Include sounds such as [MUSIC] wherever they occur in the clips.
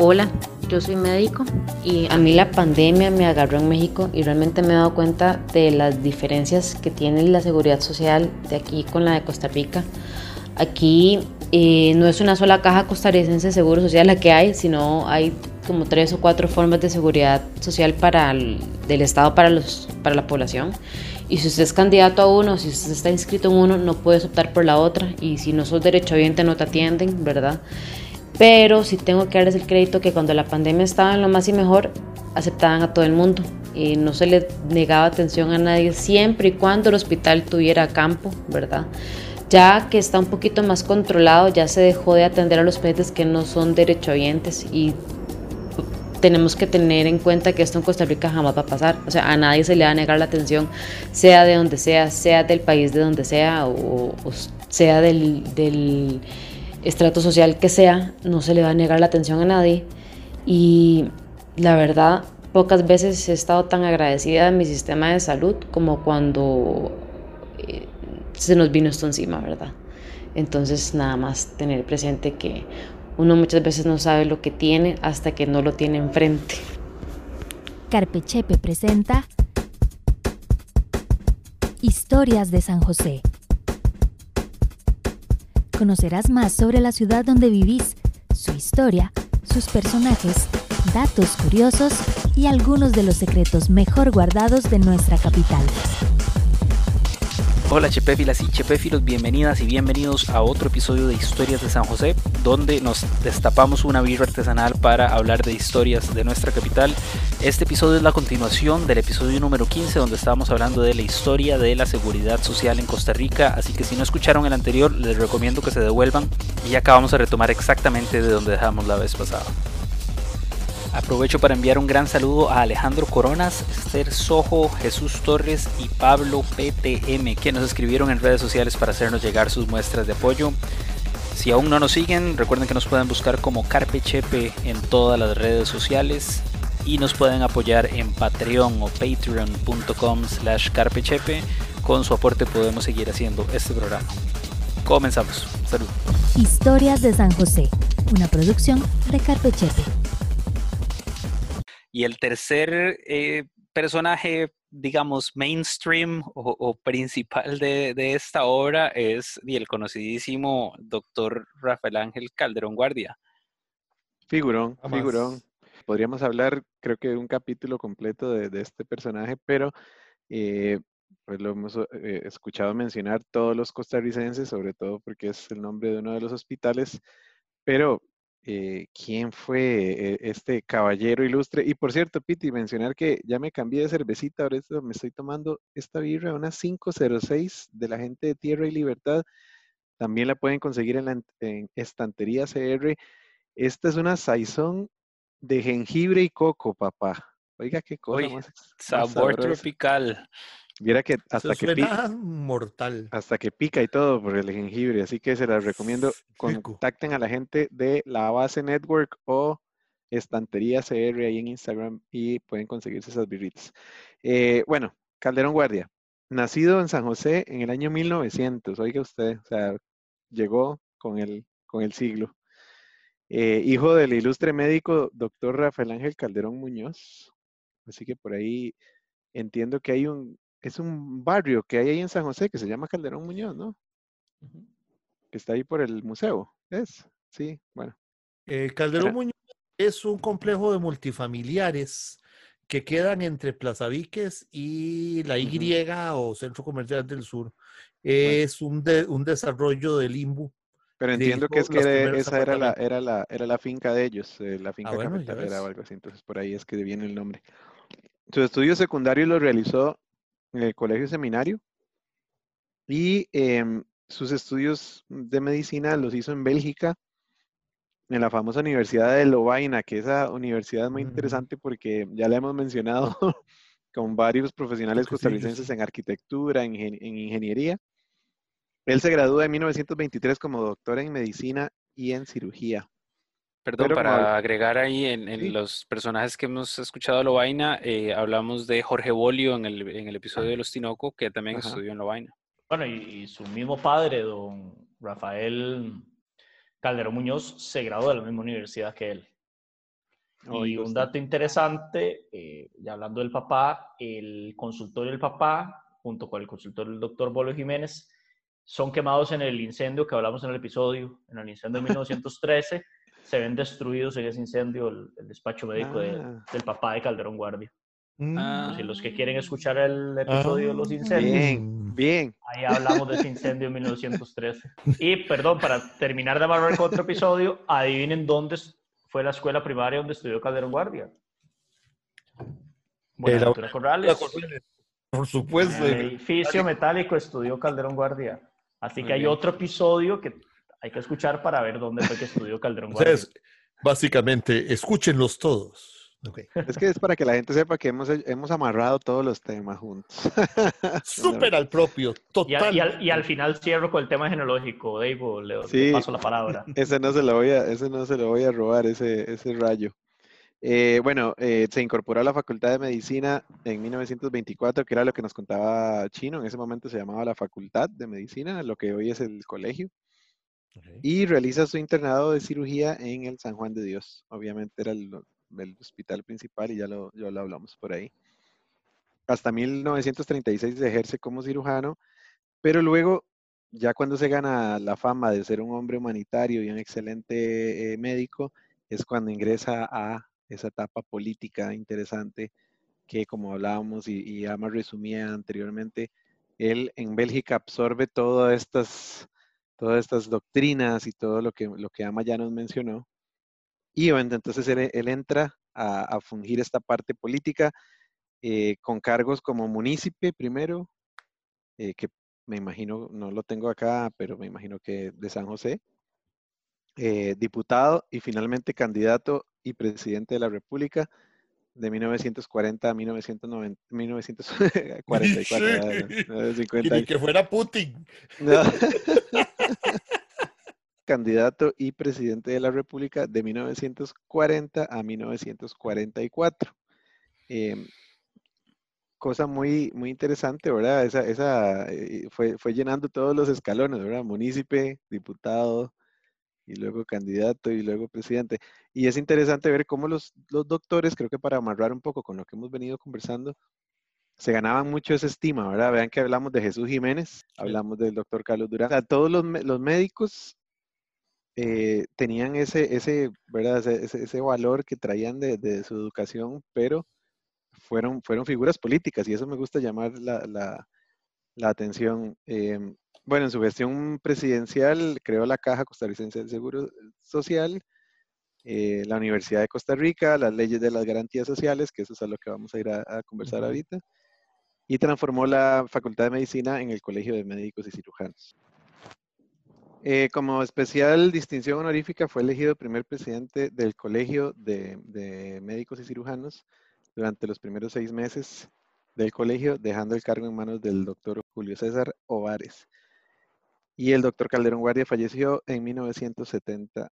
Hola, yo soy médico y a mí la pandemia me agarró en México y realmente me he dado cuenta de las diferencias que tiene la seguridad social de aquí con la de Costa Rica. Aquí eh, no es una sola caja costarricense de seguro social la que hay, sino hay como tres o cuatro formas de seguridad social para el, del Estado para, los, para la población. Y si usted es candidato a uno, si usted está inscrito en uno, no puedes optar por la otra. Y si no sos derechohabiente, no te atienden, ¿verdad? Pero sí tengo que darles el crédito que cuando la pandemia estaba en lo más y mejor, aceptaban a todo el mundo. Y no se le negaba atención a nadie siempre y cuando el hospital tuviera campo, ¿verdad? Ya que está un poquito más controlado, ya se dejó de atender a los pacientes que no son derechohabientes y tenemos que tener en cuenta que esto en Costa Rica jamás va a pasar. O sea, a nadie se le va a negar la atención, sea de donde sea, sea del país de donde sea o, sea del, del, estrato social que sea, no se le va a negar la atención a nadie. Y la verdad, pocas veces he estado tan agradecida de mi sistema de salud como cuando eh, se nos vino esto encima, ¿verdad? Entonces, nada más tener presente que uno muchas veces no sabe lo que tiene hasta que no lo tiene enfrente. Carpechepe presenta Historias de San José. Conocerás más sobre la ciudad donde vivís, su historia, sus personajes, datos curiosos y algunos de los secretos mejor guardados de nuestra capital. Hola Chepefilas y Chepefilos, bienvenidas y bienvenidos a otro episodio de Historias de San José, donde nos destapamos una birra artesanal para hablar de historias de nuestra capital. Este episodio es la continuación del episodio número 15, donde estábamos hablando de la historia de la seguridad social en Costa Rica, así que si no escucharon el anterior, les recomiendo que se devuelvan y acabamos de retomar exactamente de donde dejamos la vez pasada. Aprovecho para enviar un gran saludo a Alejandro Coronas, Esther Sojo, Jesús Torres y Pablo PTM, que nos escribieron en redes sociales para hacernos llegar sus muestras de apoyo. Si aún no nos siguen, recuerden que nos pueden buscar como Carpe Chepe en todas las redes sociales y nos pueden apoyar en Patreon o patreon.com slash carpechepe. Con su aporte podemos seguir haciendo este programa. Comenzamos. Salud. Historias de San José, una producción de Carpe Chepe. Y el tercer eh, personaje, digamos, mainstream o, principal de, esta obra es el conocidísimo doctor Rafael Ángel Calderón Guardia. Figurón, figurón. Podríamos hablar, creo que de un capítulo completo de, este personaje, pero eh, pues lo hemos eh, escuchado mencionar todos los costarricenses, sobre todo porque es el nombre de uno de los hospitales, pero eh, quién fue eh, este caballero ilustre. Y por cierto, Piti, mencionar que ya me cambié de cervecita, ahora me estoy tomando esta birra, una 506 de la gente de Tierra y Libertad. También la pueden conseguir en la estantería CR. Esta es una saizón de jengibre y coco, papá. Oiga, qué cosa más, Sabor tropical. Viera que hasta que pica. mortal. Hasta que pica y todo por el jengibre. Así que se las recomiendo. Contacten a la gente de la base network o estantería CR ahí en Instagram y pueden conseguirse esas birritas. Eh, bueno, Calderón Guardia. Nacido en San José en el año 1900. Oiga usted, o sea, llegó con el, con el siglo. Eh, hijo del ilustre médico doctor Rafael Ángel Calderón Muñoz. Así que por ahí entiendo que hay un, es un barrio que hay ahí en San José que se llama Calderón Muñoz, ¿no? Que está ahí por el museo. Es, sí, bueno. Eh, Calderón Muñoz es un complejo de multifamiliares que quedan entre Plaza Víquez y la Y o Centro Comercial del Sur. Es un, un desarrollo del Limbo. Pero entiendo que es que esa era la, era, la, era la finca de ellos, eh, la finca ah, o algo así, entonces por ahí es que viene el nombre. Su estudio secundario lo realizó en el Colegio Seminario y em, sus estudios de medicina los hizo en Bélgica, en la famosa Universidad de Lovaina, que esa universidad es muy interesante porque ya la hemos mencionado [LAUGHS] con varios profesionales costarricenses en arquitectura, en, ingeniería. Él se graduó en 1923 como doctor en medicina y en cirugía. Perdón, para agregar ahí en, los personajes que hemos escuchado a Lovaina, eh, hablamos de Jorge Bolio en el, en el episodio de Los Tinoco, que también estudió en Lovaina. Bueno, y, su mismo padre, don Rafael Calderón Muñoz, se graduó de la misma universidad que él. y un dato interesante, eh, ya hablando del papá, el consultorio del papá, junto con el consultorio del doctor Bolo Jiménez, son quemados en el incendio que hablamos en el episodio, en el incendio de [LAUGHS] 1913. Se ven destruidos en ese incendio el, despacho médico ah. del papá de Calderón Guardia. Mm. Si los que quieren escuchar el episodio de los ah, incendios, bien, bien. ahí hablamos de ese incendio en 1913. Y perdón, para terminar de amarrar con otro episodio, adivinen dónde fue la escuela primaria donde estudió Calderón Guardia. Buenaventura Corrales. Por supuesto. el edificio metálico estudió Calderón Guardia. Así que hay otro episodio que hay que escuchar para ver dónde fue que estudió Calderón [LAUGHS] Guardia. básicamente, escúchenlos todos. [LAUGHS] Es que es para que la gente sepa que hemos, hemos amarrado todos los temas juntos. [LAUGHS] Súper al propio, total. Y, al, final cierro con el tema genealógico, Dave, le, paso la palabra. Ese no se lo voy a, ese no se lo voy a robar, ese, ese rayo. Eh, bueno, eh, se incorporó a la Facultad de Medicina en 1924, que era lo que nos contaba Chino. En ese momento se llamaba la Facultad de Medicina, lo que hoy es el colegio. Y realiza su internado de cirugía en el San Juan de Dios. Obviamente era el, hospital principal y ya lo, ya lo hablamos por ahí. Hasta 1936 ejerce como cirujano, pero luego, ya cuando se gana la fama de ser un hombre humanitario y un excelente eh, médico, es cuando ingresa a esa etapa política interesante que, como hablábamos y, y resumía anteriormente, él en Bélgica absorbe todas estas, todas estas doctrinas y todo lo que, lo que Ama ya nos mencionó. Y entonces él, entra a, fungir esta parte política eh, con cargos como munícipe primero, eh, que me imagino, no lo tengo acá, pero me imagino que de San José, eh, diputado y finalmente candidato y presidente de la República de 1940 a 1990, 1944. [LAUGHS] [LAUGHS] que fuera Putin. [LAUGHS] Candidato y presidente de la República de 1940 a 1944. Em, cosa muy, muy interesante, ¿verdad? Esa, esa eh, fue, fue llenando todos los escalones, ¿verdad? Munícipe, diputado, y luego candidato y luego presidente. Y es interesante ver cómo los, los doctores, creo que para amarrar un poco con lo que hemos venido conversando, se ganaban mucho esa estima, ¿verdad? Vean que hablamos de Jesús Jiménez, hablamos del doctor Carlos Durán. O todos los, los médicos eh, tenían ese, ese, ¿verdad? Ese, ese, valor que traían de, de, su educación, pero fueron, fueron figuras políticas y eso me gusta llamar la, la, la atención. Eh, bueno, en su gestión presidencial creó la Caja Costarricense del Seguro Social, eh, la Universidad de Costa Rica, las leyes de las garantías sociales, que eso es a lo que vamos a ir a, conversar ahorita, y transformó la Facultad de Medicina en el Colegio de Médicos y Cirujanos. Eh, como especial distinción honorífica fue elegido primer presidente del Colegio de, de Médicos y Cirujanos durante los primeros seis meses del colegio, dejando el cargo en manos del doctor Julio César Ovares. Y el doctor Calderón Guardia falleció en 1970.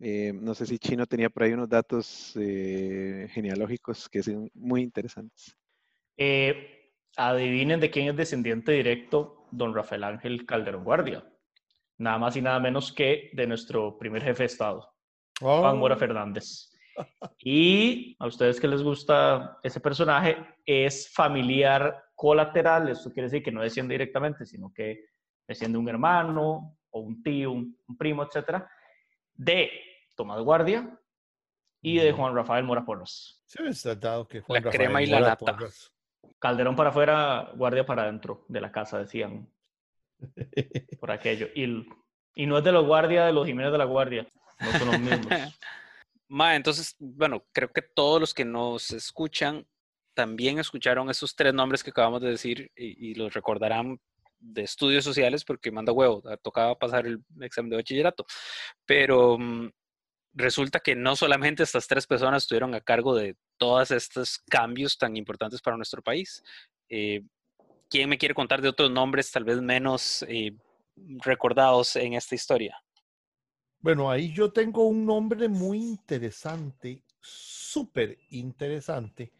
Eh, no sé si Chino tenía por ahí unos datos eh, genealógicos que son muy interesantes. Eh, adivinen de quién es descendiente directo don Rafael Ángel Calderón Guardia. Nada más y nada menos que de nuestro primer jefe de Estado, Juan Mora oh. Fernández. Y a ustedes que les gusta ese personaje, es familiar colateral, eso quiere decir que no desciende directamente, sino que siendo un hermano o un tío, un, primo, etcétera, de Tomás Guardia y de Juan Rafael Mora Porras. Sí, dado que Juan la crema y la nata. Calderón para afuera, Guardia para adentro de la casa, decían. [LAUGHS] Por aquello. Y, y no es de los guardias de los Jiménez de la Guardia, no son los mismos. [LAUGHS] Ma, entonces, bueno, creo que todos los que nos escuchan también escucharon esos tres nombres que acabamos de decir y los recordarán de estudios sociales porque manda huevo, tocaba pasar el examen de bachillerato. Pero mm, resulta que no solamente estas tres personas estuvieron a cargo de todos estos cambios tan importantes para nuestro país. Eh, ¿Quién me quiere contar de otros nombres tal vez menos eh, recordados en esta historia? Bueno, ahí yo tengo un nombre muy interesante, súper interesante,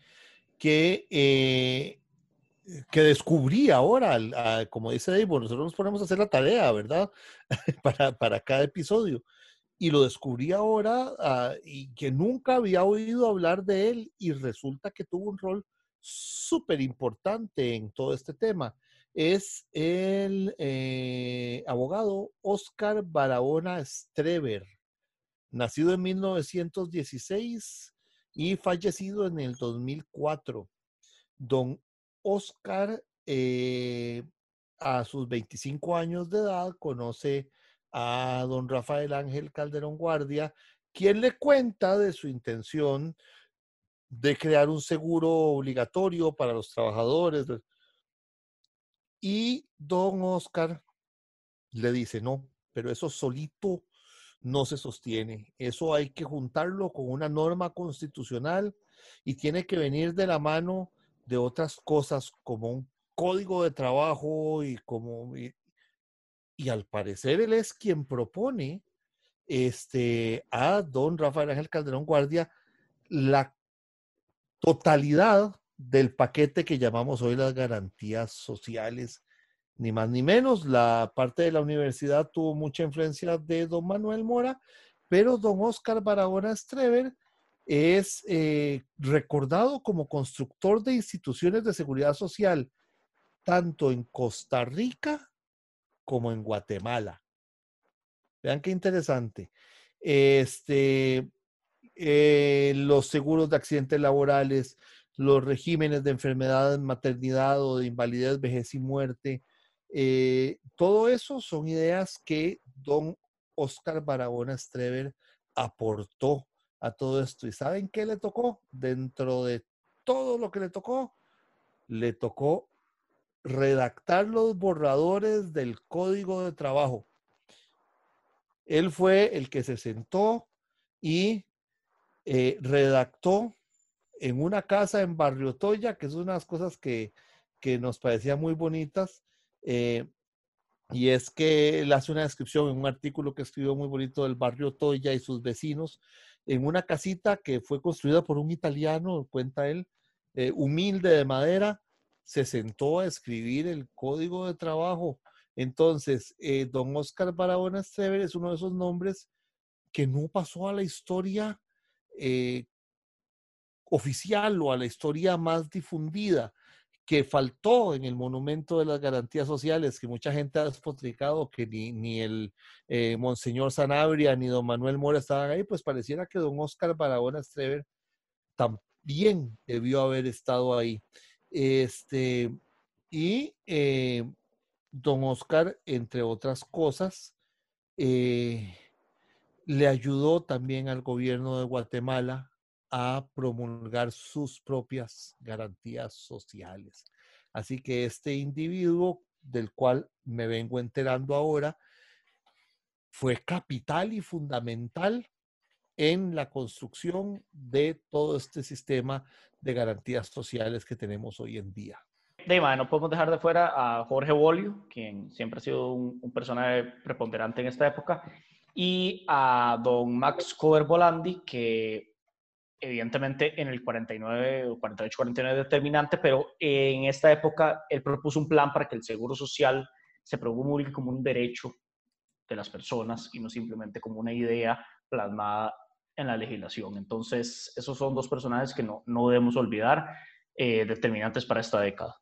que eh, que descubrí ahora, como dice Dave, nosotros nos ponemos a hacer la tarea, ¿verdad? [LAUGHS] para, para cada episodio. y lo descubrí ahora ah, y que nunca había oído hablar de él y resulta que tuvo un rol súper importante en todo este tema. Es el eh, abogado Oscar Barahona Streber, nacido en 1916 y fallecido en el 2004. Don Oscar, eh, a sus 25 años de edad, conoce a don Rafael Ángel Calderón Guardia, quien le cuenta de su intención de crear un seguro obligatorio para los trabajadores. Y don Oscar le dice, no, pero eso solito no se sostiene. Eso hay que juntarlo con una norma constitucional y tiene que venir de la mano de otras cosas como un código de trabajo y como y al parecer él es quien propone este, a don Rafael Ángel Calderón Guardia la totalidad del paquete que llamamos hoy las garantías sociales, ni más ni menos. La parte de la universidad tuvo mucha influencia de don Manuel Mora, pero don Oscar Barahona Strever es eh, recordado como constructor de instituciones de seguridad social, tanto en Costa Rica como en Guatemala. Vean qué interesante. Este, eh, los seguros de accidentes laborales, los regímenes de enfermedad, maternidad o de invalidez, vejez y muerte. Eh, todo eso son ideas que don Oscar Barahona Strever aportó a todo esto. ¿Y saben qué le tocó? Dentro de todo lo que le tocó, le tocó redactar los borradores del código de trabajo. Él fue el que se sentó y eh, redactó en una casa en Barrio Toya, que es unas cosas que, nos parecían muy bonitas, eh, y es que él hace una descripción en un artículo que escribió muy bonito del barrio Toya y sus vecinos, en una casita que fue construida por un italiano, cuenta él, eh, humilde de madera, se sentó a escribir el código de trabajo. Entonces, eh, don Oscar Barahona Streber es uno de esos nombres que no pasó a la historia eh, oficial o a la historia más difundida, que faltó en el monumento de las garantías sociales, que mucha gente ha despotricado, que ni, ni el eh, Monseñor Sanabria ni don Manuel Mora estaban ahí, pues pareciera que don Oscar Barahona Streber también debió haber estado ahí. Este, y eh, don Oscar, entre otras cosas, eh, le ayudó también al gobierno de Guatemala a promulgar sus propias garantías sociales. Así que este individuo del cual me vengo enterando ahora fue capital y fundamental en la construcción de todo este sistema de garantías sociales que tenemos hoy en día. De no podemos dejar de fuera a Jorge Bolio, quien siempre ha sido un, personaje preponderante en esta época, y a don Max Cover Volandi, que evidentemente en el 49, 48, 49 determinante, pero en esta época él propuso un plan para que el seguro social se promulgue como un derecho de las personas y no simplemente como una idea plasmada en la legislación. Entonces, esos son dos personajes que no, no debemos olvidar, eh, determinantes para esta década.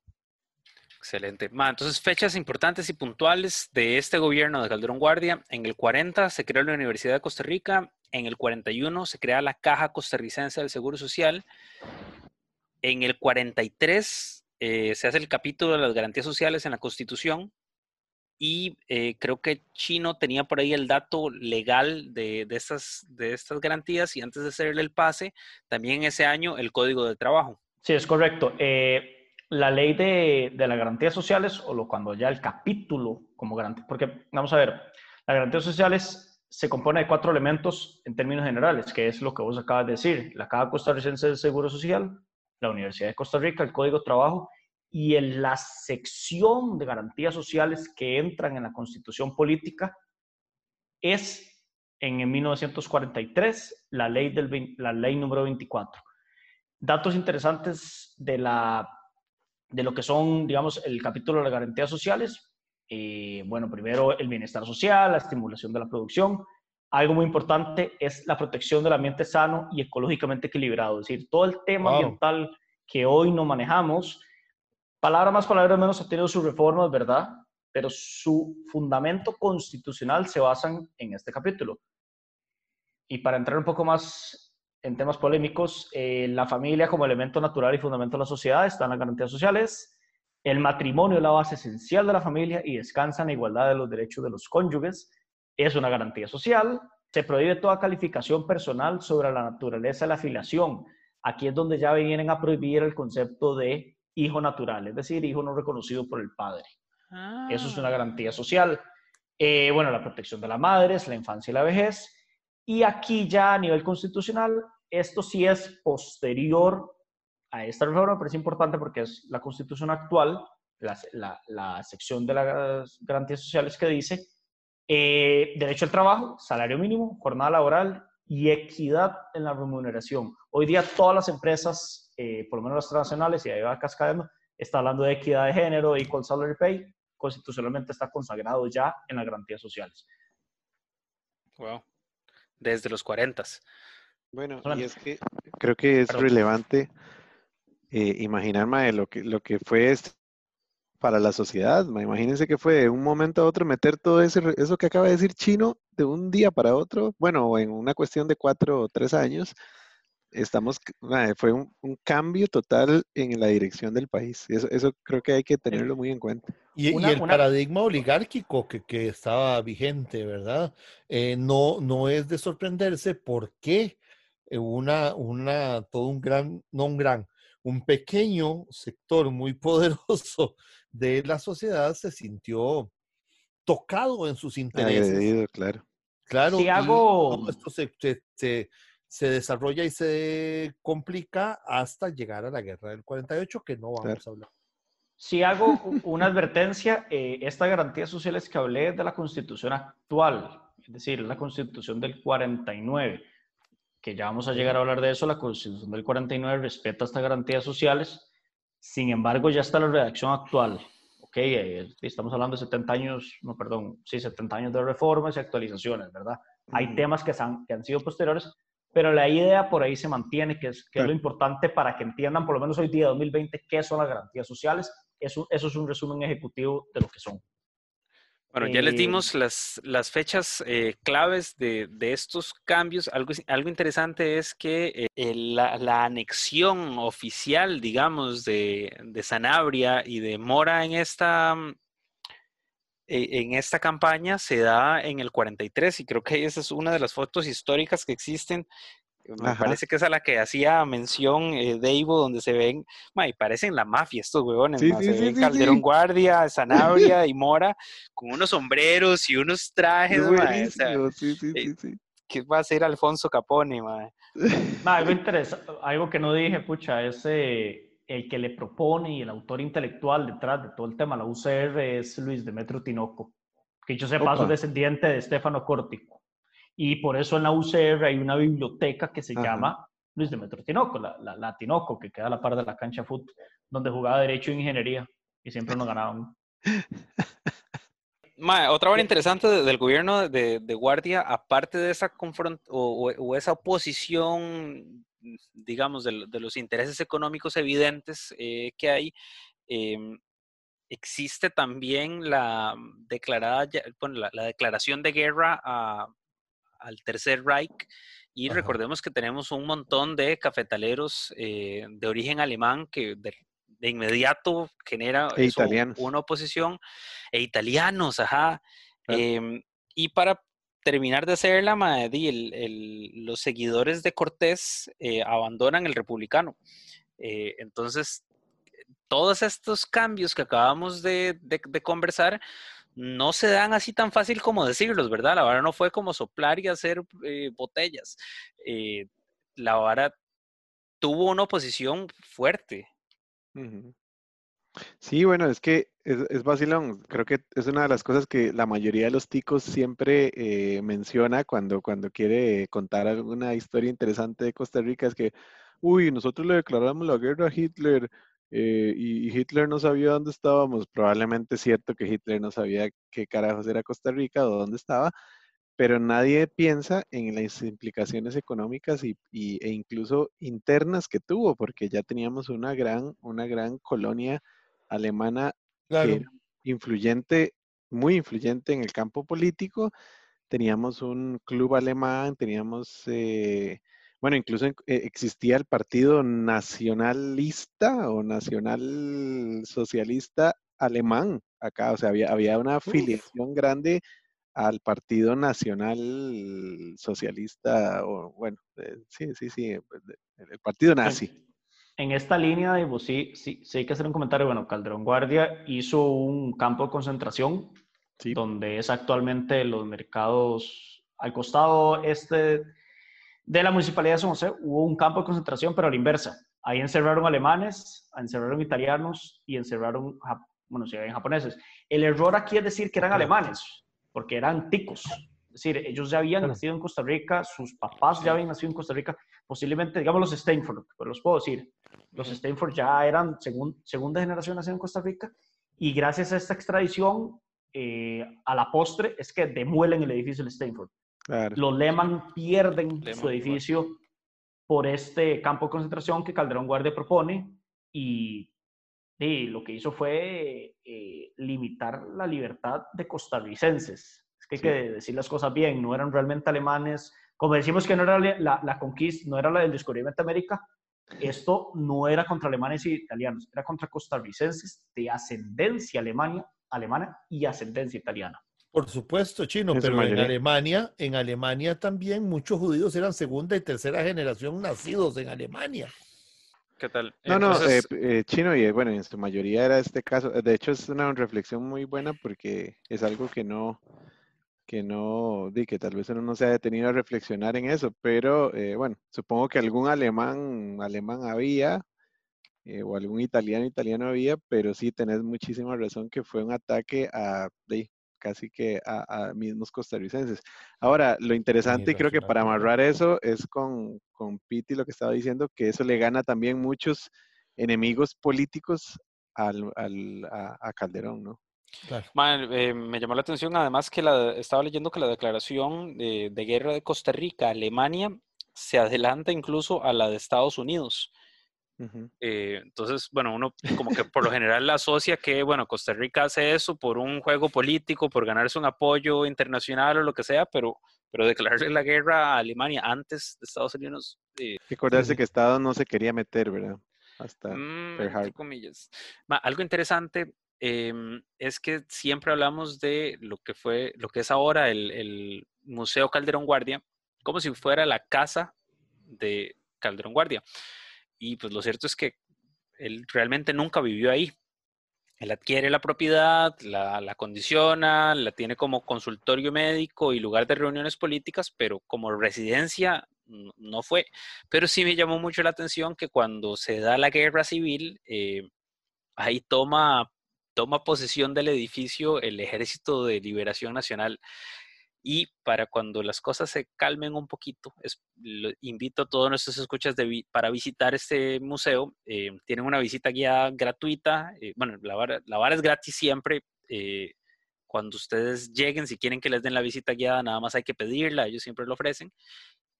Excelente. entonces, fechas importantes y puntuales de este gobierno de Calderón Guardia. En el 40 se creó la Universidad de Costa Rica. En el 41 se crea la Caja Costarricense del Seguro Social. En el 43 eh, se hace el capítulo de las garantías sociales en la Constitución y eh, creo que Chino tenía por ahí el dato legal de, de, estas, de estas garantías y antes de hacerle el pase, también ese año el código de trabajo. Sí, es correcto. Eh, la ley de, de, las garantías sociales, o lo, cuando ya el capítulo como garantía, porque vamos a ver, las garantías sociales se compone de cuatro elementos en términos generales, que es lo que vos acabas de decir, la Caja Costarricense del Seguro Social, la Universidad de Costa Rica, el Código de Trabajo y en la sección de garantías sociales que entran en la constitución política es en 1943 la ley, del, la ley número 24. Datos interesantes de, la, de lo que son, digamos, el capítulo de las garantías sociales. Eh, bueno, primero el bienestar social, la estimulación de la producción, algo muy importante es la protección del ambiente sano y ecológicamente equilibrado. Es decir, todo el tema ambiental que hoy no manejamos, palabra más, palabra menos, ha tenido sus reformas, ¿verdad? Pero su fundamento constitucional se basa en este capítulo. Y para entrar un poco más en temas polémicos, eh, la familia como elemento natural y fundamento de la sociedad está en las garantías sociales. El matrimonio es la base esencial de la familia y descansa en la igualdad de los derechos de los cónyuges es una garantía social. Se prohíbe toda calificación personal sobre la naturaleza de la afiliación. Aquí es donde ya vienen a prohibir el concepto de hijo natural, es decir, hijo no reconocido por el padre. Eso es una ah. garantía social. Eh, bueno, la protección de la madre, es la infancia y la vejez. Y aquí ya a nivel constitucional, esto sí es posterior a esta reforma, pero es importante porque es la constitución actual, la, la sección de las garantías sociales que dice eh, derecho al trabajo, salario mínimo, jornada laboral y equidad en la remuneración. Hoy día todas las empresas, eh, por lo menos las transnacionales, y ahí va cascadendo, está hablando de equidad de género, equal salary pay, constitucionalmente está consagrado ya en las garantías sociales. Wow. Desde los 40. Bueno, y es que creo que es relevante eh, imaginarme lo que, lo que fue este para la sociedad. Imagínense que fue de un momento a otro meter todo ese, eso que acaba de decir Chino de un día para otro, bueno, en una cuestión de cuatro o tres años, estamos, fue un, cambio total en la dirección del país. Eso, eso creo que hay que tenerlo muy en cuenta. Y, el paradigma oligárquico que, que, estaba vigente, ¿verdad? Eh, no, no es de sorprenderse porque una, una, todo un gran, no un gran, un pequeño sector muy poderoso [LAUGHS] de la sociedad se sintió tocado en sus intereses. claro. Claro, si hago... esto se, se, desarrolla y se complica hasta llegar a la guerra del 48, que no vamos a hablar. Si hago [LAUGHS] una advertencia, eh, esta garantía social es que hablé de la constitución actual, es decir, la constitución del 49, que ya vamos a llegar a hablar de eso, la constitución del 49 respeta estas garantías sociales, sin embargo, ya está la redacción actual. Ok, eh, estamos hablando de 70 años, no, perdón, sí, 70 años de reformas y actualizaciones, ¿verdad? Hay temas que, han, que han sido posteriores, pero la idea por ahí se mantiene, que es, que es lo importante para que entiendan, por lo menos hoy día, 2020, qué son las garantías sociales. Eso, eso es un resumen ejecutivo de lo que son. Bueno, ya les eh, dimos las, las fechas eh, claves de, de, estos cambios. Algo, algo interesante es que eh, la, la, anexión oficial, digamos, de, de, Sanabria y de Mora en esta, mm, e, en esta campaña se da en el 43 y creo que esa es una de las fotos históricas que existen me parece que es a la que hacía mención eh, donde se ven, y parecen la mafia estos huevones, Calderón Guardia, Sanabria [LAUGHS] y Mora, con unos sombreros y unos trajes, eh, ¿Qué va a hacer Alfonso Capone, [LAUGHS] algo interesante, algo que no dije, pucha, es eh, el que le propone y el autor intelectual detrás de todo el tema, la UCR, es Luis Demetrio Tinoco, que yo sepa, es descendiente de Stefano Cortico. Y por eso en la UCR hay una biblioteca que se llama Luis Demetrio Tinoco, la, la, Tinoco, que queda a la par de la cancha fútbol, donde jugaba Derecho e Ingeniería y siempre nos ganaban. [LAUGHS] otra hora interesante del gobierno de, de, Guardia, aparte de esa confront o, o, esa oposición, digamos, de, de, los intereses económicos evidentes eh, que hay, em, existe también la declarada, bueno, la, la, declaración de guerra a, al Tercer Reich. Y recordemos que tenemos un montón de cafetaleros eh, de origen alemán que de, inmediato genera e una oposición, e italianos, ajá. Em, y para terminar de hacerla, la el, los seguidores de Cortés eh, abandonan el republicano. Eh, entonces, todos estos cambios que acabamos de, de conversar no se dan así tan fácil como decirlos, ¿verdad? La vara no fue como soplar y hacer eh, botellas. Eh, la vara tuvo una oposición fuerte. Sí, bueno, es que es, es vacilón. Creo que es una de las cosas que la mayoría de los ticos siempre eh, menciona cuando, cuando quiere contar alguna historia interesante de Costa Rica, es que, uy, nosotros le declaramos la guerra a Hitler eh, y, Hitler no sabía dónde estábamos. Probablemente es cierto que Hitler no sabía qué carajos era Costa Rica o dónde estaba, pero nadie piensa en las implicaciones económicas y, e incluso internas que tuvo, porque ya teníamos una gran, una gran colonia alemana influyente, muy influyente en el campo político. Teníamos un club alemán, teníamos, eh, bueno, incluso eh, existía el Partido Nacionalista o Nacional Socialista Alemán acá, o sea, había, había una afiliación grande al Partido Nacional Socialista, o bueno, eh, sí, sí, sí, pues, el Partido Nazi. En esta línea, sí, sí, sí hay que hacer un comentario. Bueno, Calderón Guardia hizo un campo de concentración, donde es actualmente los mercados al costado este de la municipalidad de San José, hubo un campo de concentración, pero a la inversa. Ahí encerraron alemanes, encerraron italianos y encerraron, bueno, sí, japoneses. El error aquí es decir que eran alemanes porque eran ticos. Es decir, ellos ya habían nacido en Costa Rica, sus papás ya habían nacido en Costa Rica, posiblemente, digamos, los Stanford, pero los puedo decir, los Stanford ya eran segunda generación nacidos en Costa Rica, y gracias a esta extradición, eh, a la postre, es que demuelen el edificio de Stanford. Los Lehman pierden su edificio por este campo de concentración que Calderón Guardia propone, y y lo que hizo fue eh, limitar la libertad de costarricenses. Es que hay que decir las cosas bien, no eran realmente alemanes. Como decimos que no era la, la conquista, no era la del descubrimiento de América, esto no era contra alemanes y italianos, era contra costarricenses de ascendencia alemania, alemana y ascendencia italiana. Por supuesto, chino, pero en Alemania, en Alemania también muchos judíos eran segunda y tercera generación nacidos en Alemania. ¿Qué tal? No, no, eh, eh, chino y bueno, en su mayoría era este caso. De hecho, es una reflexión muy buena porque es algo que no, que no, di que tal vez uno no se ha detenido a reflexionar en eso, pero eh, bueno, supongo que algún alemán, alemán había, o algún italiano, italiano había, pero sí tenés muchísima razón que fue un ataque a, casi que a, mismos costarricenses. Ahora, lo interesante, y creo que para amarrar eso, es con, con Piti lo que estaba diciendo, que eso le gana también muchos enemigos políticos al, al, a, Calderón, ¿no? Eh, me llamó la atención además que la, estaba leyendo que la declaración de, de guerra de Costa Rica, Alemania, se adelanta incluso a la de Estados Unidos. Eh, entonces, bueno, uno como que por lo general la asocia que, bueno, Costa Rica hace eso por un juego político, por ganarse un apoyo internacional o lo que sea, pero, pero declararle la guerra a Alemania antes de Estados Unidos. Eh, Recordarse que Estados no se quería meter, ¿verdad? Hasta mm, comillas. algo interesante em, es que siempre hablamos de lo que fue, lo que es ahora el, el Museo Calderón Guardia, como si fuera la casa de Calderón Guardia. Y pues lo cierto es que él realmente nunca vivió ahí. Él adquiere la propiedad, la, la condiciona, la tiene como consultorio médico y lugar de reuniones políticas, pero como residencia no fue. Pero sí me llamó mucho la atención que cuando se da la guerra civil, eh, ahí toma, toma posesión del edificio el Ejército de Liberación Nacional y para cuando las cosas se calmen un poquito, invito a todos nuestros escuchas para visitar este museo. Eh, tienen una visita guiada gratuita. Eh, bueno, la vara, es gratis siempre. Eh, cuando ustedes lleguen, si quieren que les den la visita guiada, nada más hay que pedirla, ellos siempre lo ofrecen.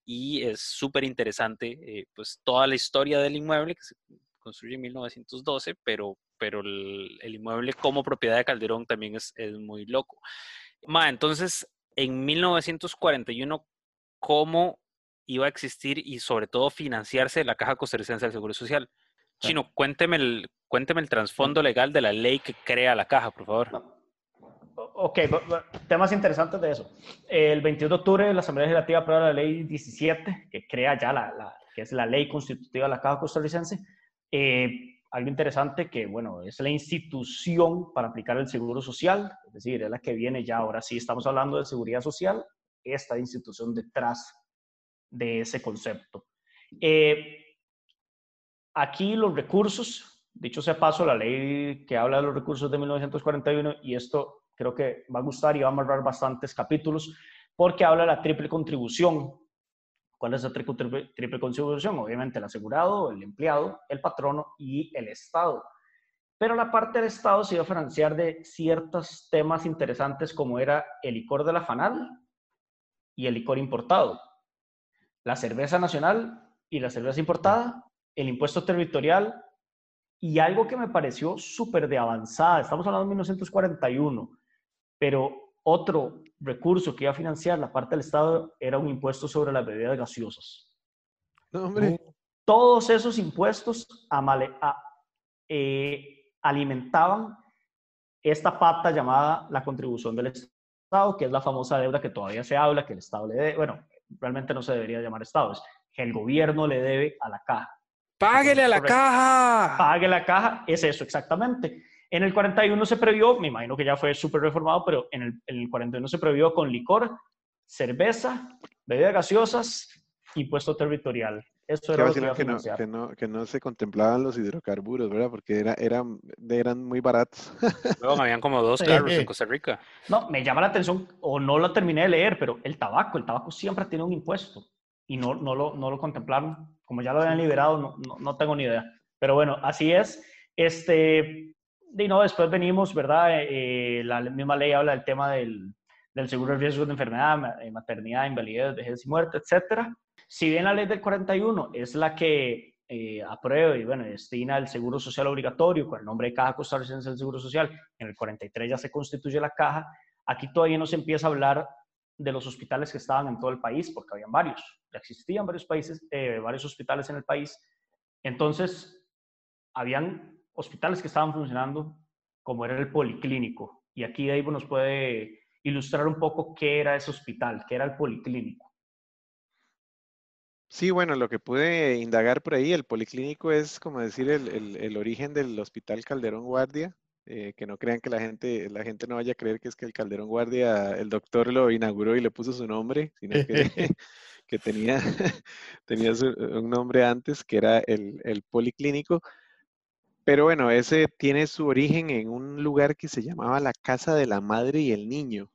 Y es súper interesante, pues toda la historia del inmueble que se construye en 1912, pero, pero el, inmueble como propiedad de Calderón también es, es muy loco. Ma, entonces, en 1941 cómo iba a existir y sobre todo financiarse la Caja Costarricense del Seguro Social. Chino, cuénteme el, cuénteme el trasfondo legal de la ley que crea la caja, por favor. Ok, temas interesantes de eso. El 21 de octubre la Asamblea Legislativa aprueba la ley 17, que crea ya la, que es la ley constitutiva de la Caja Costarricense. Eh, algo interesante que, bueno, es la institución para aplicar el seguro social, es decir, es la que viene ya, ahora sí estamos hablando de seguridad social, esta institución detrás de ese concepto. Eh, aquí los recursos, dicho sea paso, la ley que habla de los recursos de 1941, y esto creo que va a gustar y va a amarrar bastantes capítulos, porque habla de la triple contribución ¿Cuál es la triple, triple contribución? Obviamente el asegurado, el empleado, el patrono y el Estado. Pero la parte del Estado se iba a financiar de ciertos temas interesantes como era el licor de la FANAL, y el licor importado. La cerveza nacional y la cerveza importada, el impuesto territorial y algo que me pareció súper de avanzada, estamos hablando de 1941, pero otro recurso que iba a financiar la parte del Estado era un impuesto sobre las bebidas gaseosas. Todos esos impuestos eh, alimentaban esta pata llamada la contribución del Estado, que es la famosa deuda que todavía se habla, que el Estado le debe, bueno, realmente no se debería llamar Estado, es que el gobierno le debe a la caja. Páguele a la caja. Páguele a la caja, es eso exactamente. En el 41 se previó, me imagino que ya fue súper reformado, pero en el, en el 41 se previó con licor, cerveza, bebidas gaseosas, impuesto territorial. Eso era lo que, que, no, que, no, que, no, se contemplaban los hidrocarburos, ¿verdad? Porque era, eran, eran muy baratos. [LAUGHS] No, habían como dos carros en Costa Rica. No, me llama la atención, o no lo terminé de leer, pero el tabaco, el tabaco siempre tiene un impuesto y no, no, lo, no lo contemplaron. Como ya lo habían liberado, no, no, no tengo ni idea. Pero bueno, así es. Este, y no, después venimos, ¿verdad? Eh, la misma ley habla del tema del, del seguro de riesgos de enfermedad, eh, maternidad, invalidez, vejez y muerte, etcétera si bien la ley del 41 es la que eh, aprueba y bueno, destina el seguro social obligatorio con el nombre de Caja Costarricense del Seguro Social, en el 43 ya se constituye la caja, aquí todavía no se empieza a hablar de los hospitales que estaban en todo el país, porque habían varios, ya existían varios países, eh, varios hospitales en el país. Entonces, habían hospitales que estaban funcionando como era el policlínico. Y aquí Dave nos puede ilustrar un poco qué era ese hospital, qué era el policlínico. Sí, bueno, lo que pude indagar por ahí, el policlínico es como decir el, origen del Hospital Calderón Guardia, eh, que no crean que la gente, la gente no vaya a creer que es que el Calderón Guardia, el doctor lo inauguró y le puso su nombre, sino que, [LAUGHS] que tenía, [LAUGHS] tenía un nombre antes, que era el, el policlínico. Pero bueno, ese tiene su origen en un lugar que se llamaba la Casa de la Madre y el Niño.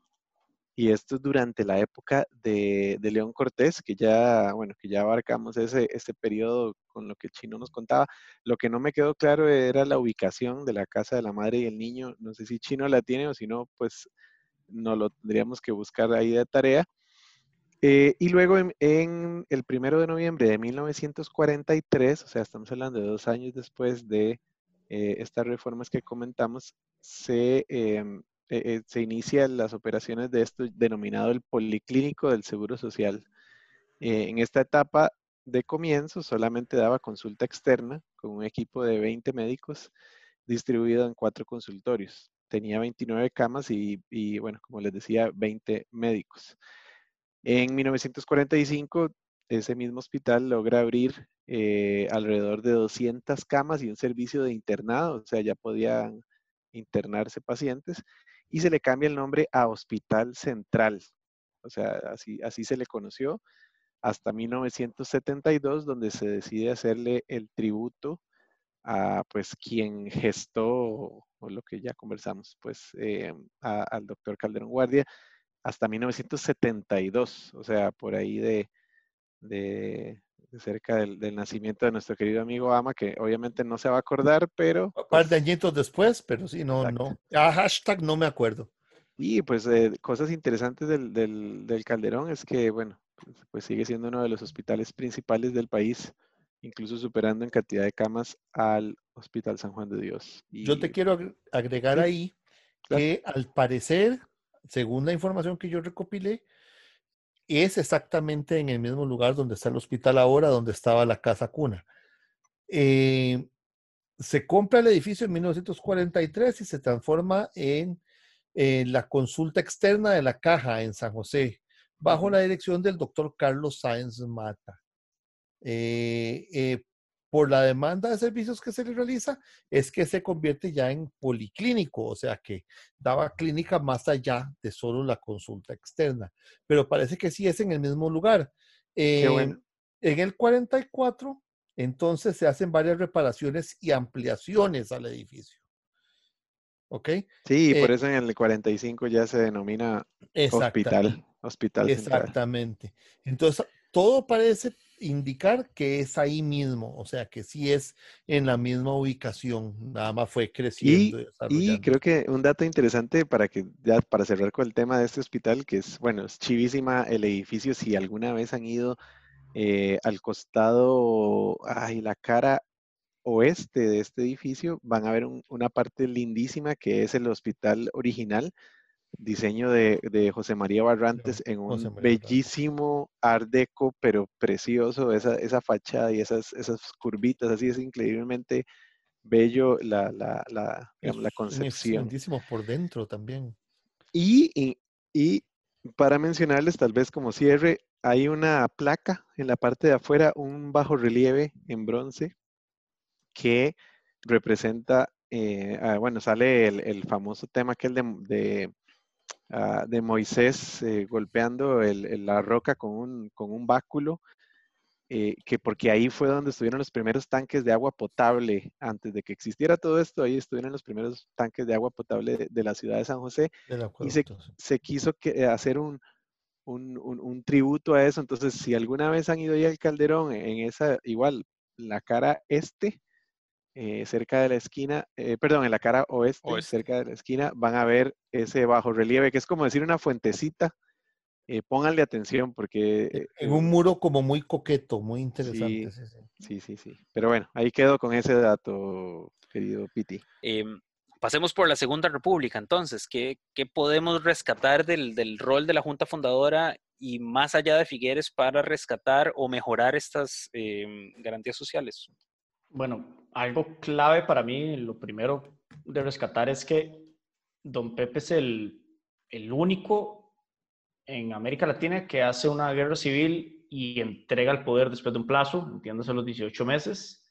Y esto es durante la época de, León Cortés, que ya, bueno, que ya abarcamos ese, ese periodo con lo que Chino nos contaba. Lo que no me quedó claro era la ubicación de la casa de la madre y el niño. No sé si Chino la tiene o si no, pues no lo tendríamos que buscar ahí de tarea. Eh, y luego en, el primero de noviembre de 1943, o sea, estamos hablando de dos años después de eh, estas reformas que comentamos, se em, eh, eh, inician las operaciones de esto denominado el policlínico del Seguro Social. Eh, en esta etapa de comienzo solamente daba consulta externa con un equipo de 20 médicos distribuido en cuatro consultorios. Tenía 29 camas y, y bueno, como les decía, 20 médicos. En 1945, ese mismo hospital logra abrir alrededor de 200 camas y un servicio de internado, o sea, ya podían internarse pacientes y se le cambia el nombre a Hospital Central. O sea, así, así se le conoció hasta 1972, donde se decide hacerle el tributo a pues quien gestó, o lo que ya conversamos, pues eh, al doctor Calderón Guardia, hasta 1972, o sea, por ahí de, de, cerca del, nacimiento de nuestro querido amigo Ama, que obviamente no se va a acordar, pero... Un par de pues añitos después, pero sí, no, no. Ah, hashtag no me acuerdo. Y pues eh, cosas interesantes del, del, Calderón es que, bueno, pues, pues, sigue siendo uno de los hospitales principales del país, incluso superando en cantidad de camas al Hospital San Juan de Dios. Yo te quiero agregar ahí que al parecer, según la información que yo recopilé, es exactamente en el mismo lugar donde está el hospital ahora, donde estaba la casa cuna. Eh, se compra el edificio en 1943 y se transforma en, la consulta externa de la caja en San José, bajo la dirección del doctor Carlos Sáenz Mata. Eh, eh, por la demanda de servicios que se le realiza, es que se convierte ya en policlínico, o sea que daba clínica más allá de solo la consulta externa. Pero parece que sí es en el mismo lugar. En el 44, entonces se hacen varias reparaciones y ampliaciones al edificio. ¿Ok? Sí, por eh eso en el 45 ya se denomina hospital. Hospital Exactamente. Entonces, todo parece indicar que es ahí mismo, o sea, que sí es en la misma ubicación, nada más fue creciendo. Y, y creo que un dato interesante para que ya para cerrar con el tema de este hospital, que es, bueno, es chivísima el edificio, si alguna vez han ido eh, al costado, ay, la cara oeste de este edificio, van a ver una parte lindísima que es el hospital original, diseño de, José María Barrantes en un bellísimo art deco, pero precioso, esa, esa fachada y esas, esas curvitas, así es increíblemente bello la, la, la, la concepción. Por dentro también. Y, y, y, para mencionarles, tal vez como cierre, hay una placa en la parte de afuera, un bajo relieve en bronce que representa, eh, ah, bueno, sale el, famoso tema aquel de, de, ah, de Moisés eh, golpeando la roca con un, con un báculo, eh, que porque ahí fue donde estuvieron los primeros tanques de agua potable, antes de que existiera todo esto, ahí estuvieron los primeros tanques de agua potable de, la ciudad de San José, y se, se quiso que, hacer un, un, un, tributo a eso. Entonces, si alguna vez han ido ya al Calderón, en esa, igual, la cara este, eh, cerca de la esquina, eh, perdón, en la cara oeste, cerca de la esquina, van a ver ese bajo relieve, que es como decir una fuentecita. Eh, pónganle atención porque... en un muro como muy coqueto, muy interesante. Sí, sí, sí. Pero bueno, ahí quedo con ese dato, querido Piti. Em, pasemos por la Segunda República, entonces, ¿qué, podemos rescatar del, del, rol de la Junta Fundadora y más allá de Figueres para rescatar o mejorar estas em, garantías sociales? Bueno, algo clave para mí, lo primero de rescatar es que don Pepe es el, el único en América Latina que hace una guerra civil y entrega el poder después de un plazo, entiéndase los 18 meses.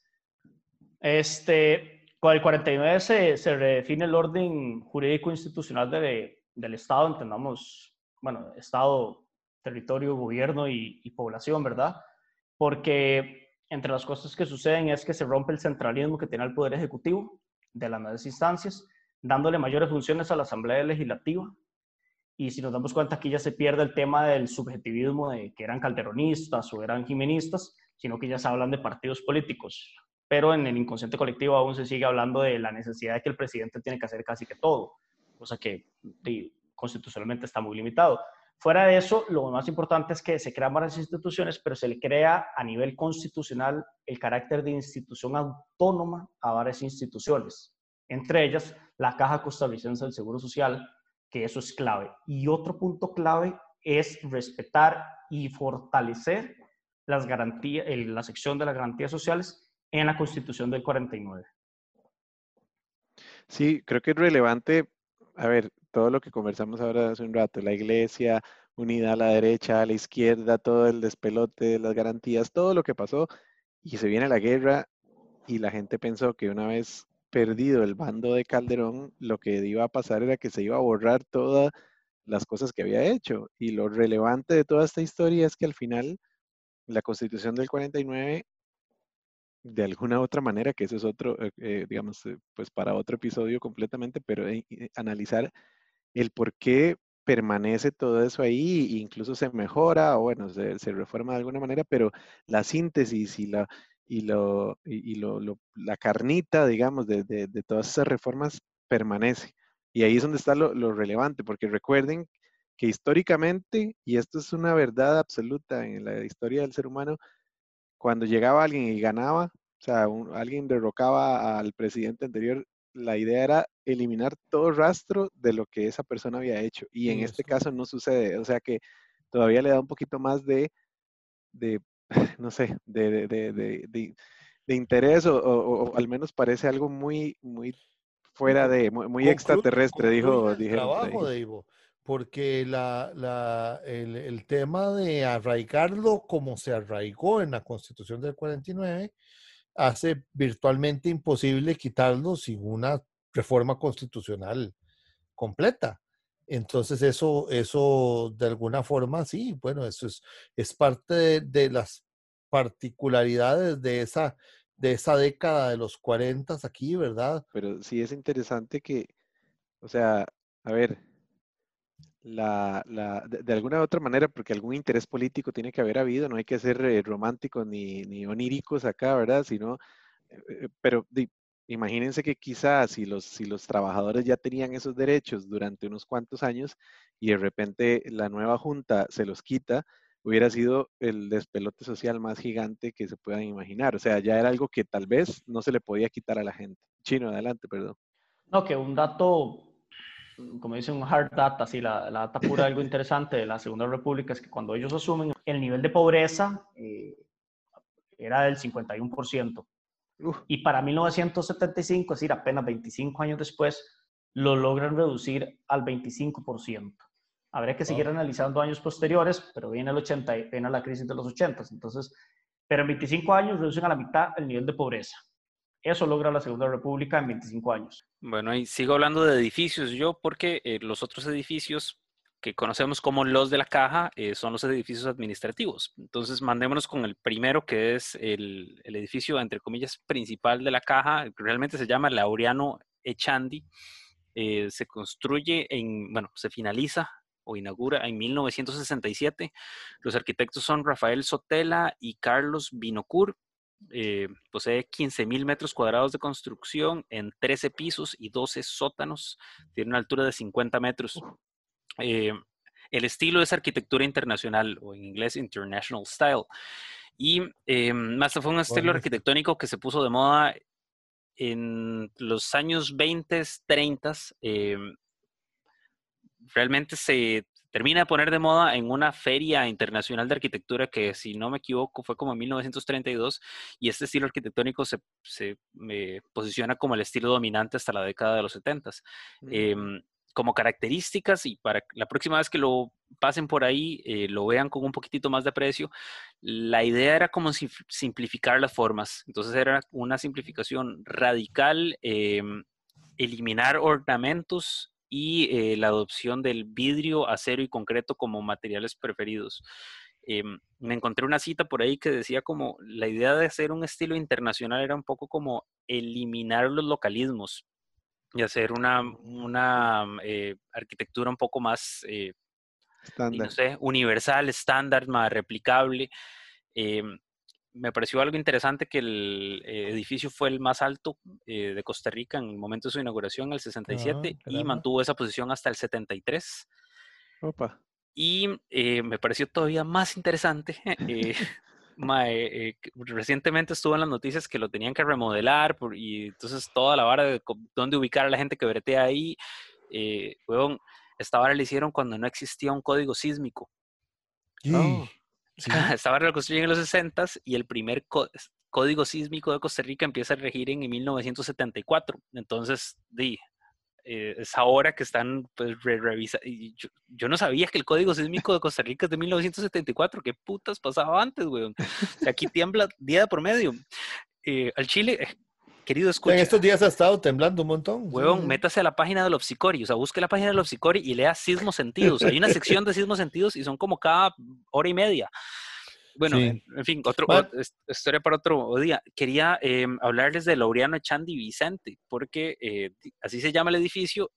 Este, con el 49 se, se redefine el orden jurídico institucional de, del Estado, entendamos, bueno, Estado, territorio, gobierno y, y, población, ¿verdad? Porque entre las cosas que suceden es que se rompe el centralismo que tiene el Poder Ejecutivo de las nuevas instancias, dándole mayores funciones a la Asamblea Legislativa. Y si nos damos cuenta, aquí ya se pierde el tema del subjetivismo de que eran calderonistas o eran jimenistas, sino que ya se hablan de partidos políticos pero en el inconsciente colectivo aún se sigue hablando de la necesidad de que el presidente tiene que hacer casi que todo, cosa que constitucionalmente está muy limitado. Fuera de eso, lo más importante es que se crean varias instituciones, pero se le crea a nivel constitucional el carácter de institución autónoma a varias instituciones, entre ellas la Caja Costarricense del Seguro Social, que eso es clave. Y otro punto clave es respetar y fortalecer las garantías, la sección de las garantías sociales en la Constitución del 49. Sí, creo que es relevante, a ver, todo lo que conversamos ahora hace un rato, la iglesia unida a la derecha, a la izquierda, todo el despelote, las garantías, todo lo que pasó, y se viene la guerra y la gente pensó que una vez perdido el bando de Calderón, lo que iba a pasar era que se iba a borrar todas las cosas que había hecho. Y lo relevante de toda esta historia es que al final la constitución del 49 de alguna otra manera, que eso es otro, eh, eh, digamos, eh, pues para otro episodio completamente, pero analizar el por qué permanece todo eso ahí, e incluso se mejora o bueno, se, reforma de alguna manera, pero la síntesis y la, y lo, y, lo, la carnita, digamos, de, de, todas esas reformas permanece. Y ahí es donde está lo, lo relevante, porque recuerden que históricamente, y esto es una verdad absoluta en la historia del ser humano, cuando llegaba alguien y ganaba, o sea, alguien derrocaba al presidente anterior, la idea era eliminar todo rastro de lo que esa persona había hecho. Y en este caso no sucede. O sea que todavía le da un poquito más de, de [LAUGHS] no sé, de, de, de, de interés o, al menos parece algo muy, muy fuera de, muy, extraterrestre, dijo. El trabajo de Ivo porque la, la, el, tema de arraigarlo como se arraigó en la Constitución del 49 hace virtualmente imposible quitarlo sin una reforma constitucional completa. Entonces eso, eso de alguna forma, sí, bueno, eso es, es parte de, de las particularidades de esa, de esa década de los 40 aquí, ¿verdad? Pero sí es interesante que, o sea, a ver, la, de, alguna u otra manera, porque algún interés político tiene que haber habido, no hay que ser eh, románticos ni, ni, oníricos acá, ¿verdad? Sino, eh, eh, pero imagínense que quizás si los, si los trabajadores ya tenían esos derechos durante unos cuantos años y de repente la nueva junta se los quita, hubiera sido el despelote social más gigante que se puedan imaginar. O sea, ya era algo que tal vez no se le podía quitar a la gente. Chino, adelante, perdón. No, que un dato como dice un hard data, así la, la data pura, algo interesante de la Segunda República es que cuando ellos asumen el nivel de pobreza eh, era del 51%. Y para 1975, es decir, apenas 25 años después, lo logran reducir al 25%. Habría que seguir analizando años posteriores, pero viene el 80, viene la crisis de los 80. Entonces, pero en 25 años reducen a la mitad el nivel de pobreza. Eso logra la Segunda República en 25 años. Bueno, y sigo hablando de edificios yo, porque eh, los otros edificios que conocemos como los de la caja eh, son los edificios administrativos. Entonces, mandémonos con el primero, que es el, edificio, entre comillas, principal de la caja. Realmente se llama Laureano Echandi. Eh, se construye en, bueno, se finaliza o inaugura en 1967. Los arquitectos son Rafael Sotela y Carlos Binocur. Eh, posee 15.000 metros cuadrados de construcción en 13 pisos y 12 sótanos. Tiene una altura de 50 metros. Eh, el estilo es arquitectura internacional o en inglés International Style. Y eh, más fue un estilo arquitectónico que se puso de moda en los años 20, 30. realmente se termina de poner de moda en una feria internacional de arquitectura que, si no me equivoco, fue como en 1932 y este estilo arquitectónico se, se posiciona como el estilo dominante hasta la década de los 70. Mm. Em, como características y para la próxima vez que lo pasen por ahí, eh, lo vean con un poquitito más de precio, la idea era como simplificar las formas. Entonces era una simplificación radical, em, eliminar ornamentos y eh, la adopción del vidrio, acero y concreto como materiales preferidos. Em, me encontré una cita por ahí que decía como la idea de hacer un estilo internacional era un poco como eliminar los localismos y hacer una, una eh, arquitectura un poco más, eh, no sé, universal, estándar, más replicable. Me pareció algo interesante que el eh, edificio fue el más alto eh, de Costa Rica en el momento de su inauguración, el 67, ah, y mantuvo esa posición hasta el 73. Opa. Y eh, me pareció todavía más interesante. [LAUGHS] recientemente estuvo en las noticias que lo tenían que remodelar y entonces toda la vara de dónde ubicar a la gente que bretea ahí, eh, esta vara la hicieron cuando no existía un código sísmico. Oh. [LAUGHS] Estaba reconstruido en los 60 y el primer código sísmico de Costa Rica empieza a regir en 1974. Entonces, di, eh, es ahora que están pues, revisando. Yo, no sabía que el código sísmico de Costa Rica es de 1974. ¿Qué putas pasaba antes, weón? Aquí tiembla día por medio. Eh, al Chile, eh, querido escucha. En estos días ha estado temblando un montón. Huevón, métase a la página de Lopsicori, o sea, busque la página de Lopsicori y lea sismos sentidos. Hay una [LAUGHS] sección de sismos sentidos y son como cada hora y media. Bueno, en, fin, otro, historia para otro día. Quería em, hablarles de Laureano Echandi Vicente, porque eh, así se llama el edificio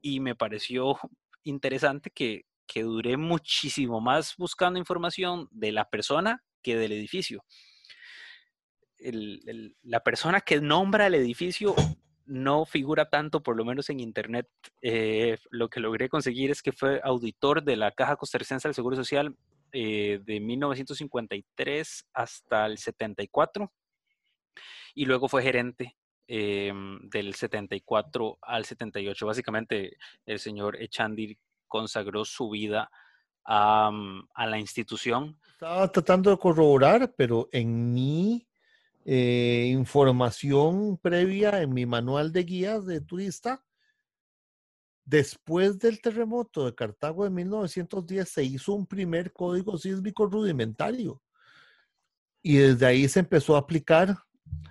y me pareció interesante que, que duré muchísimo más buscando información de la persona que del edificio la persona que nombra el edificio no figura tanto, por lo menos en Internet. Eh, lo que logré conseguir es que fue auditor de la Caja Costarricense del Seguro Social eh, de 1953 hasta el 74 y luego fue gerente eh, del 74 al 78. Básicamente, el señor Echandir consagró su vida a, a la institución. Estaba tratando de corroborar, pero en mi eh, información previa en mi manual de guías de turista. Después del terremoto de Cartago de 1910 se hizo un primer código sísmico rudimentario y desde ahí se empezó a aplicar.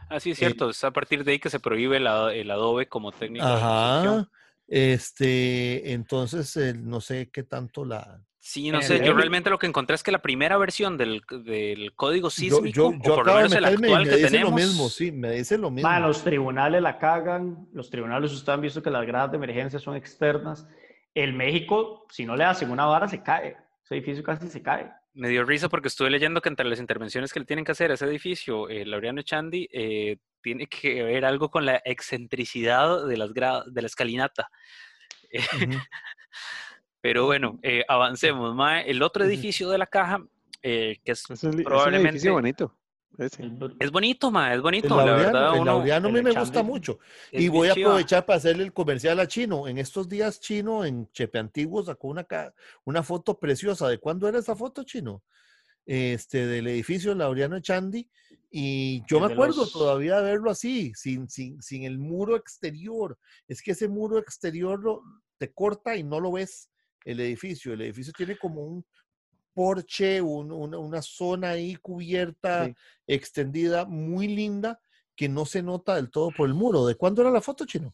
Así ah, es cierto, es a partir de ahí que se prohíbe el, el adobe como técnica. Ajá. Este, entonces, no sé qué tanto la, Sí, no sé, yo realmente lo que encontré es que la primera versión del, del código sísmico, yo, por lo menos el actual que tenemos... lo mismo, sí, me dice lo mismo. los tribunales la cagan, los tribunales ustedes han visto que las gradas de emergencia son externas. el México, si no le hacen una vara, se cae. Ese edificio casi se cae. Me dio risa porque estuve leyendo que entre las intervenciones que le tienen que hacer a ese edificio, eh, Laureano Echandi, eh, tiene que ver algo con la excentricidad de, las de la escalinata. [LAUGHS] Pero bueno, eh, avancemos. El otro edificio de la caja, eh, que es, probablemente... Es un bonito. Es bonito, ma, es bonito. El laureano, a mí me gusta mucho. Y voy a aprovechar para hacerle el comercial a Chino. En estos días, Chino en Chepe Antiguo sacó una, una foto preciosa. ¿De cuándo era esa foto, Chino? Este, del edificio Laureano Chandi. Y yo me acuerdo todavía de verlo así, sin, sin, sin el muro exterior. Es que ese muro exterior lo, te corta y no lo ves el edificio. El edificio tiene como un, porche, una zona ahí cubierta, extendida, muy linda, que no se nota del todo por el muro. ¿De cuándo era la foto, Chino?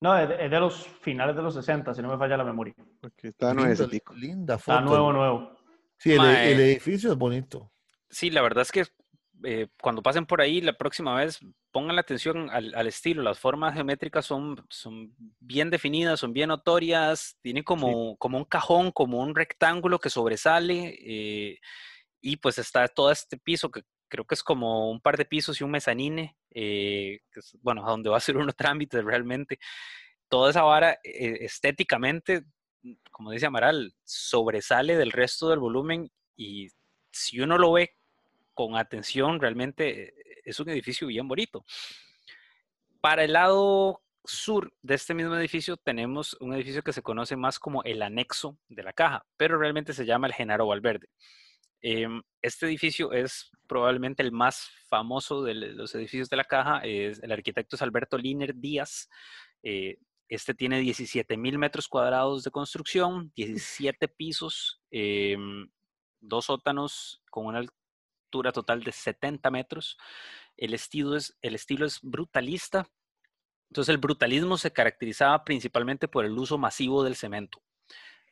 No, es de, los finales de los 60, si no me falla la memoria. Porque está linda, linda foto. Está nuevo, nuevo. Sí, el, el, edificio es bonito. Sí, la verdad es que eh, cuando pasen por ahí la próxima vez, pongan la atención al, estilo. Las formas geométricas son, son bien definidas, son bien notorias. Tiene como, como un cajón, como un rectángulo que sobresale. Eh, y pues está todo este piso que creo que es como un par de pisos y un mezanine, eh, que es, bueno, a donde va a ser unos [LAUGHS] trámites realmente. Toda esa vara estéticamente, como dice Amaral, sobresale del resto del volumen y si uno lo ve con atención, realmente eh, es un edificio bien bonito. Para el lado sur de este mismo edificio tenemos un edificio que se conoce más como el anexo de la caja, pero realmente se llama el Genaro Valverde. Em, este edificio es probablemente el más famoso de los edificios de la caja. Es, el arquitecto es Alberto Liner Díaz. Eh, este tiene 17 mil metros cuadrados de construcción, 17 pisos, em, dos sótanos con una total de 70 metros. El estilo es, el estilo es brutalista. Entonces el brutalismo se caracterizaba principalmente por el uso masivo del cemento.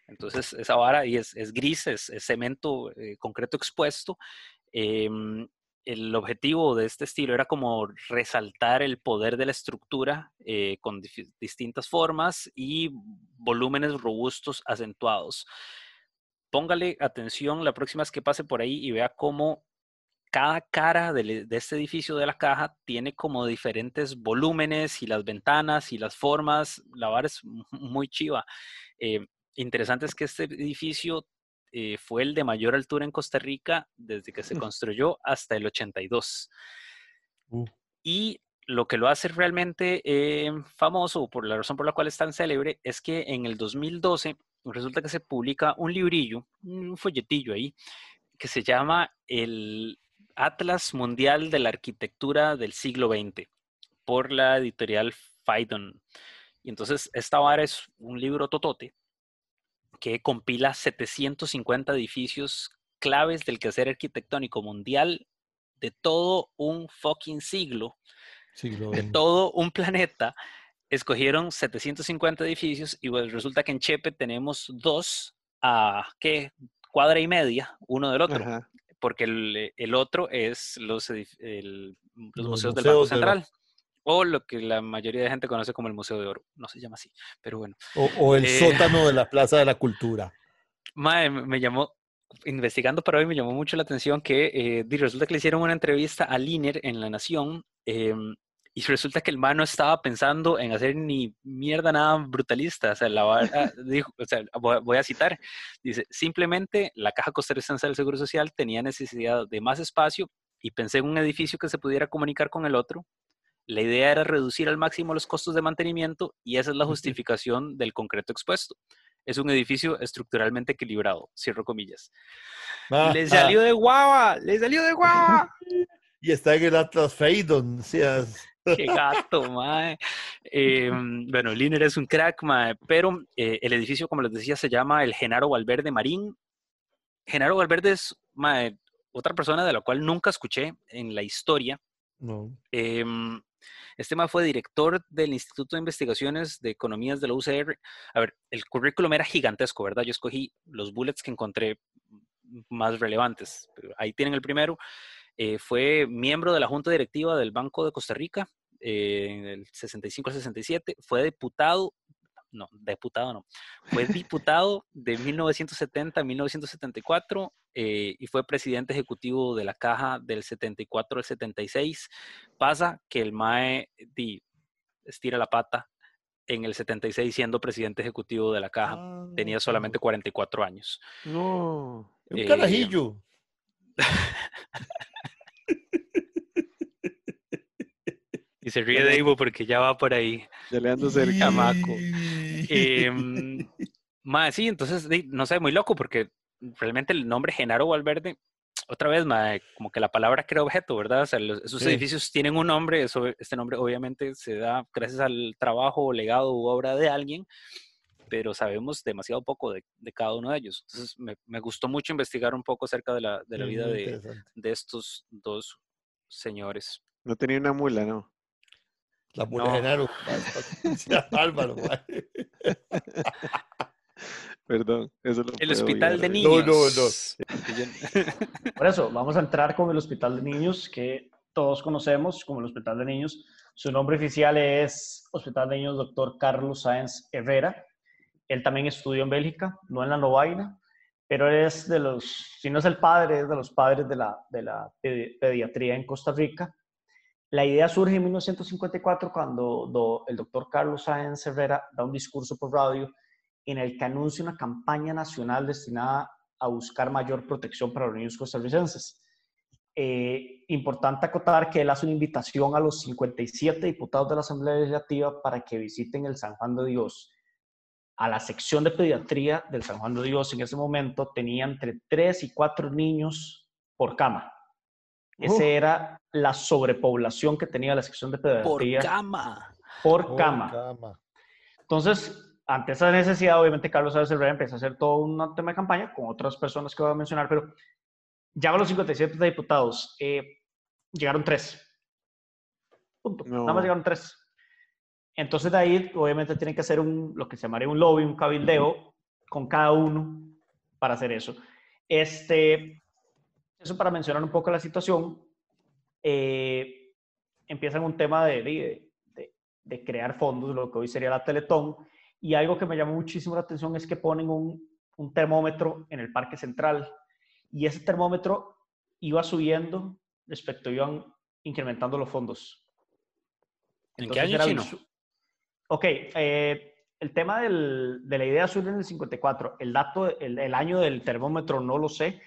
Entonces esa vara y es, gris, es, cemento eh, concreto expuesto. Em, el objetivo de este estilo era como resaltar el poder de la estructura eh, con distintas formas y volúmenes robustos acentuados. Póngale atención la próxima vez que pase por ahí y vea cómo cada cara de, este edificio de la caja tiene como diferentes volúmenes y las ventanas y las formas. La vara es muy chiva. Eh, interesante es que este edificio eh, fue el de mayor altura en Costa Rica desde que se construyó hasta el 82. Uh. Y lo que lo hace realmente eh, famoso, por la razón por la cual es tan célebre, es que en el 2012 resulta que se publica un librillo, un folletillo ahí, que se llama el Atlas Mundial de la Arquitectura del siglo XX por la editorial Phaidon. Y entonces esta vara es un libro totote que compila 750 edificios claves del quehacer arquitectónico mundial de todo un fucking siglo, de todo un planeta. Escogieron 750 edificios y pues resulta que en Chepe tenemos dos a, ¿qué? Cuadra y media, uno del otro porque el, el otro es los, el, los, museos, del Banco Central. O lo que la mayoría de gente conoce como el Museo de Oro. No se llama así, pero bueno. O, el eh, [LAUGHS] sótano de la Plaza de la Cultura. Mae, me llamó, investigando para hoy, me llamó mucho la atención que eh, resulta que le hicieron una entrevista a Liner en La Nación em, y resulta que el man no estaba pensando en hacer ni mierda nada brutalista. O sea, la [LAUGHS] dijo, o sea, voy a citar, dice, simplemente la Caja Costarricense del Seguro Social tenía necesidad de más espacio y pensé en un edificio que se pudiera comunicar con el otro. La idea era reducir al máximo los costos de mantenimiento y esa es la justificación del concreto expuesto. Es un edificio estructuralmente equilibrado, cierro comillas. Ah, le salió ah. de guava, le salió de guava. [LAUGHS] y está en el Atlas Phaidon, seas Qué gato, mae. Em, bueno, Liner es un crack, mae, pero eh, el edificio, como les decía, se llama el Genaro Valverde Marín. Genaro Valverde es mae, otra persona de la cual nunca escuché en la historia. No. Em, este mae fue director del Instituto de Investigaciones de Economías de la UCR. A ver, el currículum era gigantesco, ¿verdad? Yo escogí los bullets que encontré más relevantes. Ahí tienen el primero. Eh, fue miembro de la Junta Directiva del Banco de Costa Rica eh, en el 65 al 67. Fue diputado no, diputado no, fue [LAUGHS] diputado de 1970 a 1974 eh, y fue presidente ejecutivo de la caja del 74 al 76. Pasa que el MAE di, estira la pata en el 76 siendo presidente ejecutivo de la caja. Ah, Tenía solamente 44 años. No, un eh, [LAUGHS] [LAUGHS] carajillo. Y se ríe de Ivo porque ya va por ahí. Ya le ando cerca. Maco. Eh, [LAUGHS] sí, entonces, no sé, muy loco porque realmente el nombre Genaro Valverde otra vez, como que la palabra crea objeto, ¿verdad? O sea, esos edificios tienen un nombre, eso, este nombre obviamente se da gracias al trabajo, legado u obra de alguien, pero sabemos demasiado poco de, cada uno de ellos. Entonces, me, gustó mucho investigar un poco acerca de la, de la vida de, de, estos dos señores. No tenía una mula, ¿no? La mula de Genaro. Álvaro. Perdón, eso lo El hospital de niños. No, no, no. [LAUGHS] Por eso, vamos a entrar con el hospital de niños que todos conocemos como el hospital de niños. Su nombre oficial es Hospital de Niños Dr. Carlos Sáenz Herrera. Él también estudió en Bélgica, no en la Novaina, pero es de los, si no es el padre, es de los padres de la, de la pediatría en Costa Rica. La idea surge en 1954 cuando el doctor Carlos Sáenz Herrera da un discurso por radio en el que anuncia una campaña nacional destinada a buscar mayor protección para los niños costarricenses. Eh, importante acotar que él hace una invitación a los 57 diputados de la Asamblea Legislativa para que visiten el San Juan de Dios. A la sección de pediatría del San Juan de Dios en ese momento tenía entre 3 y 4 niños por cama. Esa era la sobrepoblación que tenía la sección de pediatría. Por cama. Por, cama. Entonces, ante esa necesidad, obviamente Carlos Sáenz Herrera empezó a hacer todo un tema de campaña con otras personas que voy a mencionar, pero ya a los 57 diputados eh, llegaron tres. Punto. Nada más llegaron tres. Entonces de ahí, obviamente, tienen que hacer un, lo que se llamaría un lobby, un cabildeo con cada uno para hacer eso. Este, eso para mencionar un poco la situación. Eh, empiezan un tema de, de, de, crear fondos, lo que hoy sería la Teletón, y algo que me llamó muchísimo la atención es que ponen un, un termómetro en el parque central y ese termómetro iba subiendo respecto, iban incrementando los fondos. ¿En qué año chino? Ok, eh, el tema del, de la idea surge en el 54. El dato, el, el, año del termómetro no lo sé,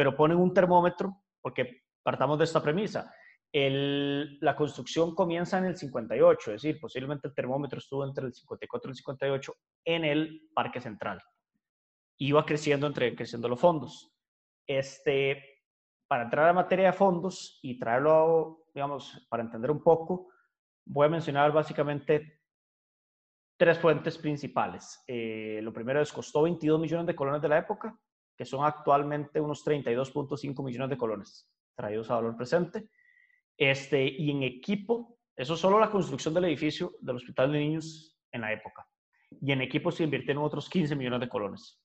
pero ponen un termómetro porque partamos de esta premisa la construcción comienza en el 58, es decir, posiblemente el termómetro estuvo entre el 54 y el 58 en el Parque Central. Iba creciendo entre creciendo los fondos. Este, para entrar a materia de fondos y traerlo, digamos, para entender un poco, voy a mencionar básicamente tres fuentes principales. Eh, lo primero es, costó 22 millones de colones de la época, que son actualmente unos 32.5 millones de colones traídos a valor presente. Este, y en equipo, eso es solo la construcción del edificio del Hospital de Niños en la época. Y en equipo se invirtieron otros 15 millones de colones.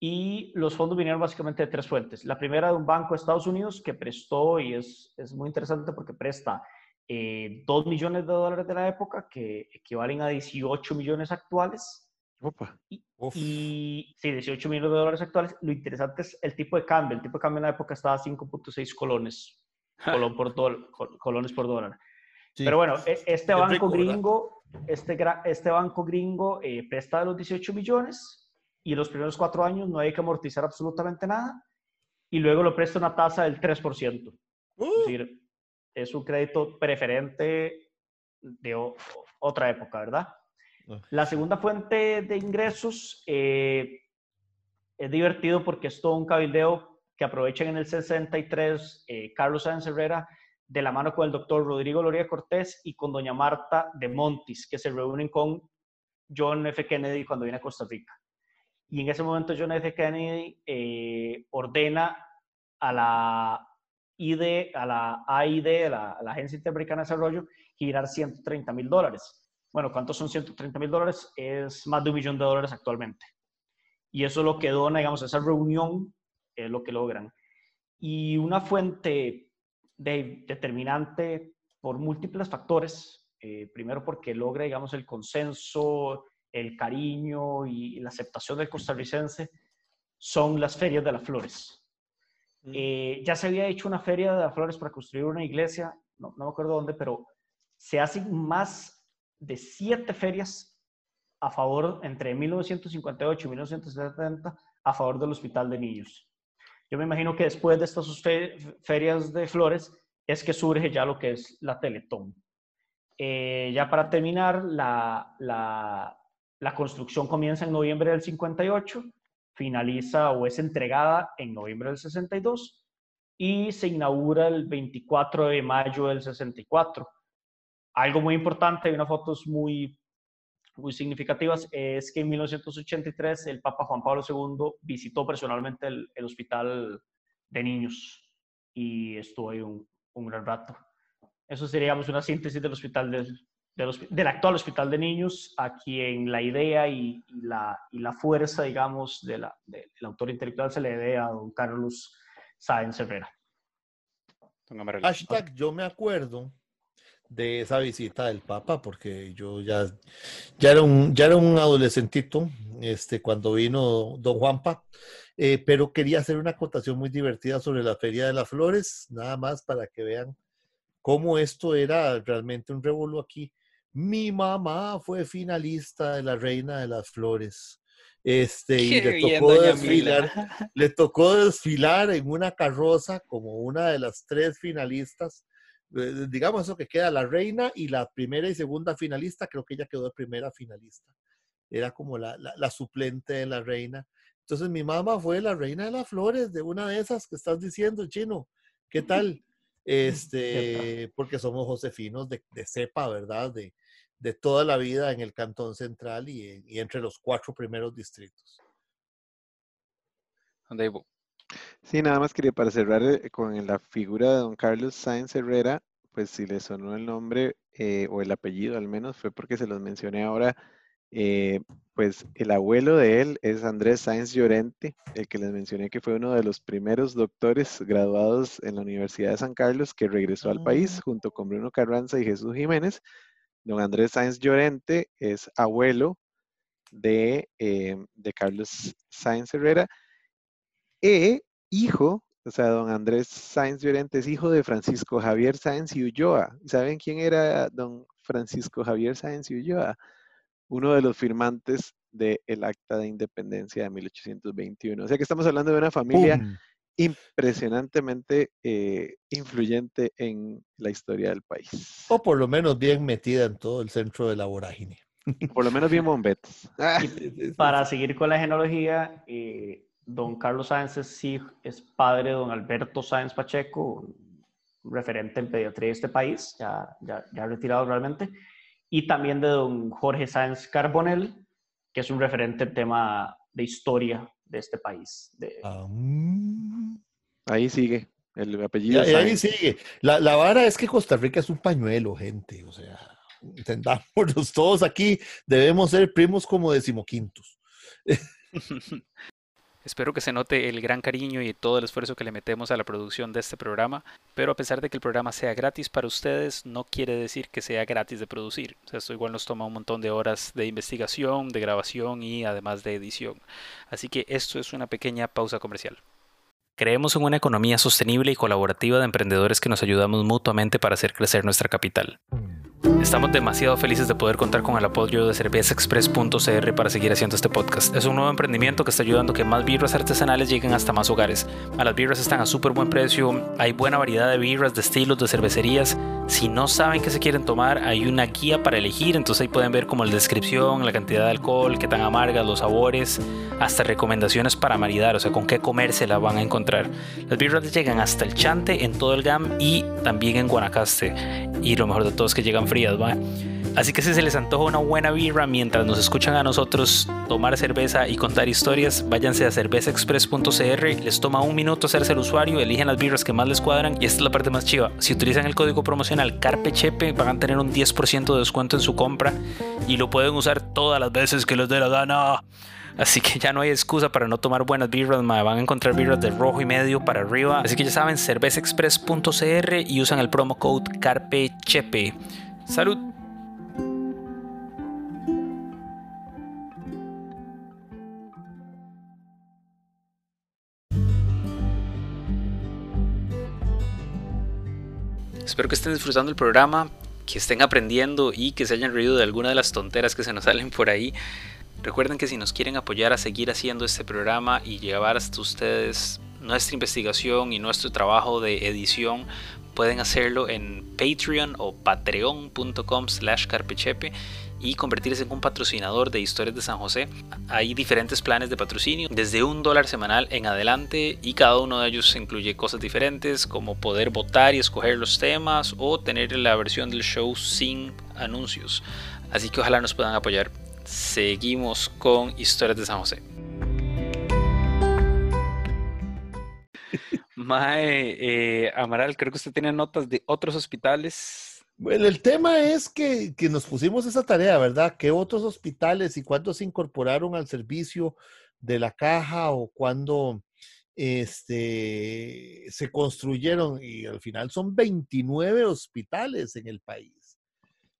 Y los fondos vinieron básicamente de tres fuentes. La primera de un banco de Estados Unidos que prestó, y es, es muy interesante porque presta eh, 2 millones de dólares de la época, que equivalen a 18 millones actuales. Opa. Y, y, sí, 18 millones de dólares actuales. Lo interesante es el tipo de cambio. El tipo de cambio en la época estaba a 5.6 colones [LAUGHS] colón por colones por dólar. Pero bueno, e, este banco gringo, este, este banco gringo eh, presta los 18 millones y los primeros cuatro años no hay que amortizar absolutamente nada y luego lo presta una tasa del 3%. Es uh. decir, es un crédito preferente de otra época, ¿verdad? Ah. La segunda fuente de ingresos eh, es divertido porque es todo un cabildeo que aprovechan en el 63 eh, Carlos Sáenz Herrera de la mano con el doctor Rodrigo Loría Cortés y con doña Marta de Montis, que se reúnen con John F. Kennedy cuando viene a Costa Rica. Y en ese momento John F. Kennedy eh, ordena a la ID, a la AID, la, la Agencia Interamericana de Desarrollo, girar 130 mil dólares. Bueno, ¿cuántos son 130 mil dólares? Es más de un millón de dólares actualmente. Y eso es lo que dona, digamos, esa reunión es lo que logran. Y una fuente de, determinante por múltiples factores, eh, primero porque logra, digamos, el consenso el cariño y la aceptación del costarricense son las ferias de las flores. Mm. Eh, ya se había hecho una feria de las flores para construir una iglesia, no, no me acuerdo dónde, pero se hacen más de siete ferias a favor entre 1958 y 1970 a favor del Hospital de Niños. Yo me imagino que después de estas ferias de flores es que surge ya lo que es la Teletón. Eh, ya para terminar, la, la, la, construcción comienza en noviembre del 58, finaliza o es entregada en noviembre del 62 y se inaugura el 24 de mayo del 64. Algo muy importante, hay unas fotos muy muy significativas es que en 1983 el Papa Juan Pablo II visitó personalmente el, hospital de niños y estuvo ahí un, un, gran rato. Eso sería una síntesis del hospital del, del, actual hospital de niños, a quien la idea y, la, y la, fuerza, digamos, de la, del autor intelectual se le debe a don Carlos Sáenz Herrera. Hashtag yo me acuerdo de esa visita del Papa, porque yo ya, ya, era, un, ya era un adolescentito este, cuando vino don Juanpa, eh, pero quería hacer una acotación muy divertida sobre la Feria de las Flores, nada más para que vean cómo esto era realmente un revuelo aquí. Mi mamá fue finalista de la Reina de las Flores. Este, y [LAUGHS] le tocó, desfilar, le tocó desfilar en una carroza como una de las tres finalistas digamos eso que queda la reina y la primera y segunda finalista, creo que ella quedó primera finalista. Era como la, la, suplente de la reina. Entonces mi mamá fue la reina de las flores de una de esas que estás diciendo, chino. ¿Qué tal? [LAUGHS] Este, porque somos josefinos de, de cepa, ¿verdad? De, de, toda la vida en el Cantón Central y, y entre los cuatro primeros distritos. Sí, nada más quería para cerrar eh, con la figura de don Carlos Sáenz Herrera, pues si le sonó el nombre eh, o el apellido al menos fue porque se los mencioné ahora. Eh, pues el abuelo de él es Andrés Sáenz Llorente, el que les mencioné que fue uno de los primeros doctores graduados en la Universidad de San Carlos que regresó al país ah. junto con Bruno Carranza y Jesús Jiménez. Don Andrés Sáenz Llorente es abuelo de, de Carlos Sáenz Herrera e hijo, o sea, don Andrés Sáenz Llorente es hijo de Francisco Javier Sáenz y Ulloa. ¿Saben quién era don Francisco Javier Sáenz y Ulloa? Uno de los firmantes del Acta de Independencia de 1821. O sea que estamos hablando de una familia impresionantemente eh, influyente en la historia del país. O por lo menos bien metida en todo el centro de la vorágine. Por lo menos bien bombetes. [LAUGHS] Para seguir con la genealogía, eh, don Carlos Sáenz es, es padre de don Alberto Sáenz Pacheco, un referente en pediatría de este país, ya, ya, ya retirado realmente, y también de don Jorge Sáenz Carbonell, que es un referente en tema de historia de este país. Ahí sigue el apellido. ahí sigue. La, la, vara es que Costa Rica es un pañuelo, gente. O sea, entendámonos [LAUGHS] todos aquí, debemos ser primos como decimoquintos. [LAUGHS] Espero que se note el gran cariño y todo el esfuerzo que le metemos a la producción de este programa, pero a pesar de que el programa sea gratis para ustedes, no quiere decir que sea gratis de producir. Esto igual nos toma un montón de horas de investigación, de grabación y además de edición. Así que esto es una pequeña pausa comercial. Creemos en una economía sostenible y colaborativa de emprendedores que nos ayudamos mutuamente para hacer crecer nuestra capital. Estamos demasiado felices de poder contar con el apoyo de cervezaexpress.cr para seguir haciendo este podcast. Es un nuevo emprendimiento que está ayudando a que más birras artesanales lleguen hasta más hogares. Las birras están a súper buen precio, hay buena variedad de birras, de estilos, de cervecerías. Si no saben qué se quieren tomar, hay una guía para elegir, entonces ahí pueden ver como la descripción, la cantidad de alcohol, qué tan amargas, los sabores, hasta recomendaciones para maridar, o sea, con qué comer se la van a encontrar. Las birras llegan hasta el Chante en todo el GAM y también en Guanacaste. Y lo mejor de todo es que llegan frías, Así que si se les antoja una buena birra mientras nos escuchan a nosotros tomar cerveza y contar historias, váyanse a cervezaexpress.cr, les toma un minuto hacerse el usuario, eligen las birras que más les cuadran y esta es la parte más chiva. Si utilizan el código promocional CARPECHEPE van a tener un 10% de descuento en su compra y lo pueden usar todas las veces que les dé la gana. Así que ya no hay excusa para no tomar buenas birras, van a encontrar birras de rojo y medio para arriba. Así que ya saben, cervezaexpress.cr y usan el promo code CARPECHEPE. Salud. Espero que estén disfrutando el programa, que estén aprendiendo y que se hayan reído de alguna de las tonteras que se nos [LAUGHS] salen por ahí. Recuerden que si nos quieren apoyar a seguir haciendo este programa y llevar hasta ustedes nuestra investigación y nuestro trabajo de edición, pueden hacerlo en Patreon o patreon.com slash carpechepe y convertirse en un patrocinador de Historias de San José. Hay diferentes planes de patrocinio, desde un dólar semanal en adelante y cada uno de ellos incluye cosas diferentes como poder votar y escoger los temas o tener la versión del show sin anuncios. Así que ojalá nos puedan apoyar. Seguimos con Historias de San José. Eh, Amaral, creo que usted tiene notas de otros hospitales. Bueno, el tema es que, nos pusimos esa tarea, ¿verdad? ¿Qué otros hospitales y cuántos se incorporaron al servicio de la caja o cuándo este, se construyeron? Y al final son 29 hospitales en el país.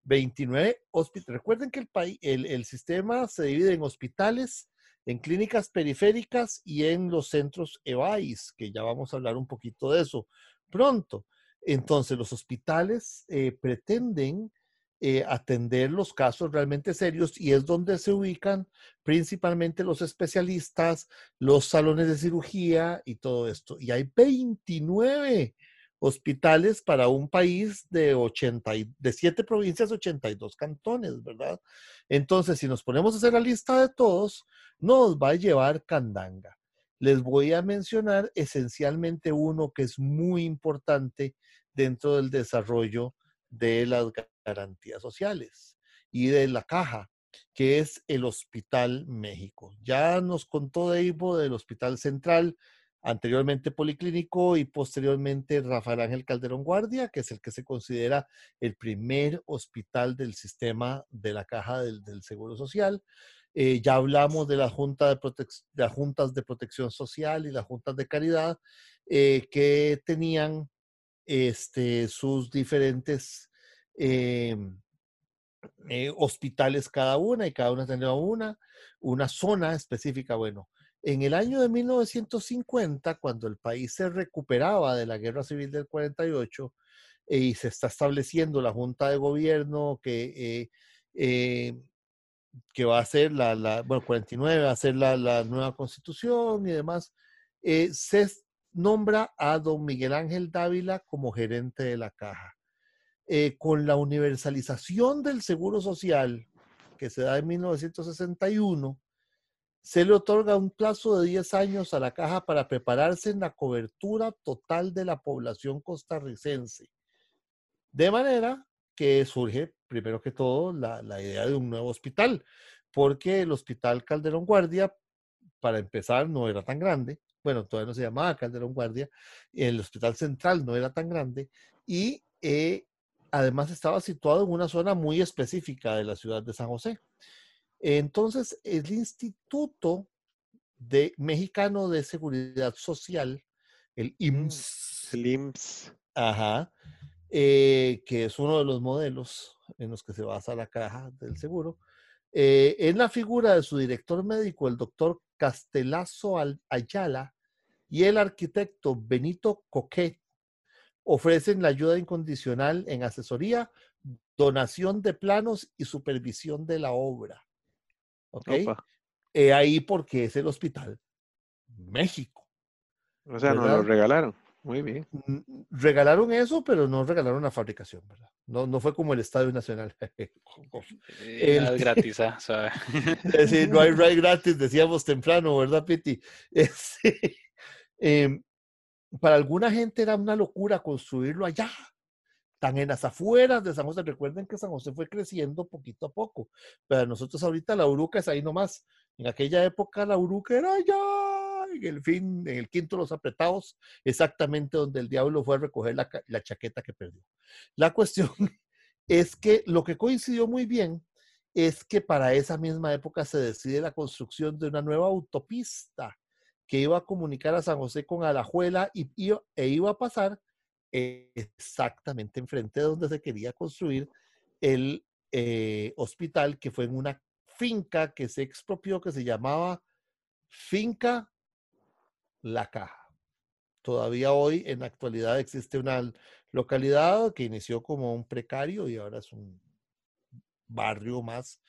29 hospitales. Recuerden que el, el, el sistema se divide en hospitales, en clínicas periféricas y en los centros EVAIS, que ya vamos a hablar un poquito de eso pronto. Entonces, los hospitales eh, pretenden eh, atender los casos realmente serios y es donde se ubican principalmente los especialistas, los salones de cirugía y todo esto. Y hay 29 hospitales para un país de, 80, de 7 provincias, 82 cantones, ¿verdad? Entonces, si nos ponemos a hacer la lista de todos, nos va a llevar candanga. Les voy a mencionar esencialmente uno que es muy importante dentro del desarrollo de las garantías sociales y de la caja, que es el Hospital México. Ya nos contó Deivo del Hospital Central, anteriormente Policlínico y posteriormente Rafael Ángel Calderón Guardia, que es el que se considera el primer hospital del sistema de la caja del, Seguro Social. Eh, ya hablamos de la, junta de, las juntas de protección social y las juntas de caridad eh, que tenían este, sus diferentes eh, hospitales cada una y cada una tenía una, una zona específica. Bueno, en el año de 1950, cuando el país se recuperaba de la guerra civil del 48 eh, y se está estableciendo la junta de gobierno que, eh, eh, que va a ser la, la, bueno, 49 va a ser la, la nueva constitución y demás, se nombra a don Miguel Ángel Dávila como gerente de la caja. con la universalización del seguro social que se da en 1961, se le otorga un plazo de 10 años a la caja para prepararse en la cobertura total de la población costarricense. De manera que surge, primero que todo, la, idea de un nuevo hospital, porque el Hospital Calderón Guardia, para empezar, no era tan grande. Bueno, todavía no se llamaba Calderón Guardia. El Hospital Central no era tan grande y eh, además estaba situado en una zona muy específica de la ciudad de San José. Entonces, el Instituto de Mexicano de Seguridad Social, el IMSS, el IMSS. Ajá, eh, que es uno de los modelos en los que se basa la caja del seguro, eh, en la figura de su director médico, el doctor Castelazo Ayala, y el arquitecto Benito Coquet, ofrecen la ayuda incondicional en asesoría, donación de planos y supervisión de la obra. ¿Ok? ahí porque es el Hospital México. O sea, nos lo regalaron. Muy bien. Regalaron eso, pero no regalaron la fabricación, ¿verdad? No, no fue como el Estadio Nacional. [LAUGHS] el, [LAUGHS] gratis, ¿ah? no hay [LAUGHS] ride gratis, decíamos temprano, ¿verdad, Piti? Este, em, para alguna gente era una locura construirlo allá, tan en las afueras de San José. Recuerden que San José fue creciendo poquito a poco, pero nosotros ahorita la Uruca es ahí nomás. En aquella época la Uruca era allá, en el fin, en el quinto los apretados, exactamente donde el diablo fue a recoger la, la chaqueta que perdió. La cuestión [LAUGHS] es que lo que coincidió muy bien es que para esa misma época se decide la construcción de una nueva autopista que iba a comunicar a San José con Alajuela y, e iba a pasar exactamente enfrente de donde se quería construir el eh, hospital, que fue en una finca que se expropió, que se llamaba Finca La Caja. Todavía hoy, en la actualidad, existe una localidad que inició como un precario y ahora es un barrio más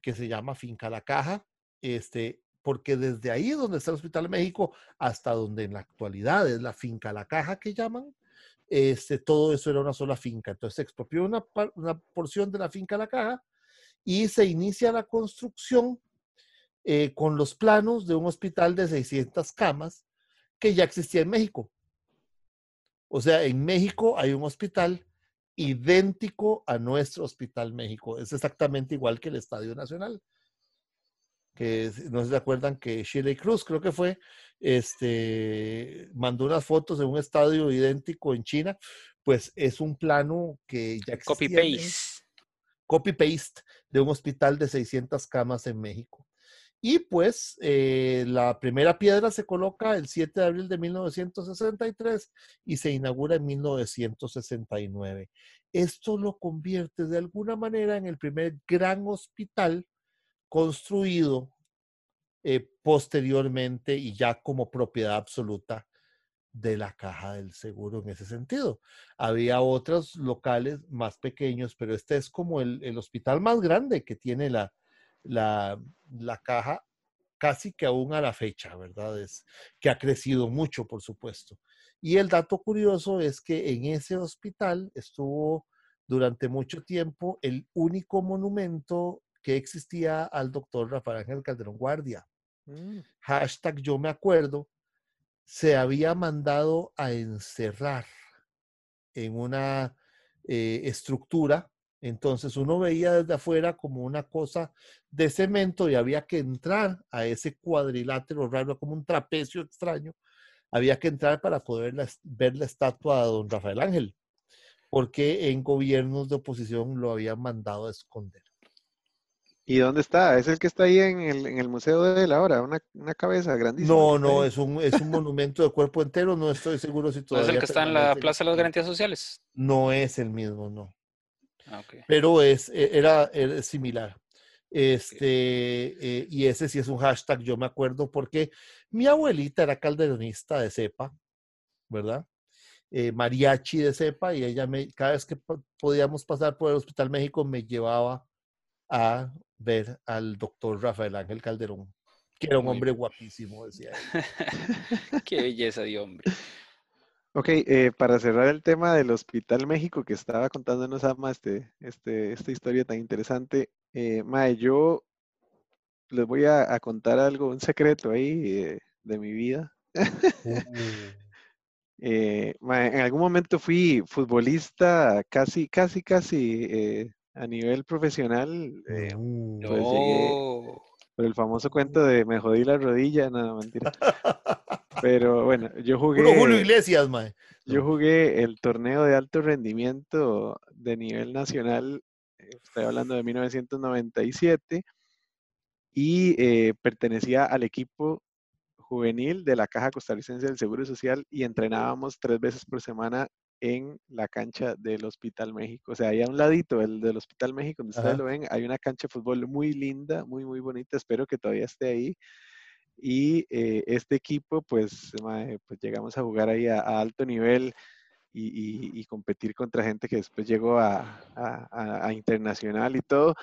que se llama Finca La Caja, este, porque desde ahí donde está el Hospital de México hasta donde en la actualidad es la Finca La Caja que llaman, este, todo eso era una sola finca. Entonces se expropió una, una porción de la finca La Caja y se inicia la construcción eh, con los planos de un hospital de 600 camas que ya existía en México. O sea, en México hay un hospital idéntico a nuestro Hospital México. Es exactamente igual que el Estadio Nacional. Que no se acuerdan que Shirley Cruz, creo que fue, este, mandó unas fotos de un estadio idéntico en China. Pues es un plano que ya existía. Copy-paste. Copy-paste de un hospital de 600 camas en México. Y pues eh, la primera piedra se coloca el 7 de abril de 1963 y se inaugura en 1969. Esto lo convierte de alguna manera en el primer gran hospital construido eh, posteriormente y ya como propiedad absoluta de la caja del seguro en ese sentido. Había otros locales más pequeños, pero este es como el hospital más grande que tiene la, la, caja casi que aún a la fecha, ¿verdad? Es que ha crecido mucho, por supuesto. Y el dato curioso es que en ese hospital estuvo durante mucho tiempo el único monumento que existía al doctor Rafael Ángel Calderón Guardia. Mm. Hashtag yo me acuerdo, se había mandado a encerrar en una eh, estructura entonces uno veía desde afuera como una cosa de cemento y había que entrar a ese cuadrilátero raro, como un trapecio extraño. Había que entrar para poder ver la estatua de don Rafael Ángel, porque en gobiernos de oposición lo habían mandado a esconder. ¿Y dónde está? ¿Es el que está ahí en el, Museo de él ahora? Una, cabeza grandísima. No, no, es un, es un monumento de cuerpo entero, no estoy seguro si todavía... ¿No es el que está en la Plaza de las Garantías Sociales? No es el mismo, no. Ah, Pero es, e, era, similar. Este, eh, y ese sí es un hashtag, yo me acuerdo, porque mi abuelita era calderonista de cepa, ¿verdad? Eh, mariachi de cepa, y ella me, cada vez que podíamos pasar por el Hospital México me llevaba a ver al doctor Rafael Ángel Calderón, que era un hombre guapísimo, decía. [LAUGHS] Qué belleza de hombre. Ok, eh, para cerrar el tema del Hospital México que estaba contándonos Ama este, este, esta historia tan interesante, eh, Mae, yo les voy a, contar algo, un secreto ahí eh, de mi vida. Uh. [LAUGHS] en algún momento fui futbolista casi, casi, casi a nivel profesional. Pues llegué por el famoso cuento de me jodí la rodilla, nada, mentira. [LAUGHS] Pero bueno, yo jugué. Julio Iglesias, mae. Yo jugué el torneo de alto rendimiento de nivel nacional, eh, estoy hablando de 1997, y eh, pertenecía al equipo juvenil de la Caja Costarricense del Seguro Social y entrenábamos tres veces por semana en la cancha del Hospital México. O sea, ahí a un ladito el del Hospital México, donde ustedes lo ven, hay una cancha de fútbol muy linda, muy, muy bonita. Espero que todavía esté ahí. Y eh, este equipo, pues, pues llegamos a jugar ahí a, alto nivel y, competir contra gente que después llegó a, a, internacional y todo.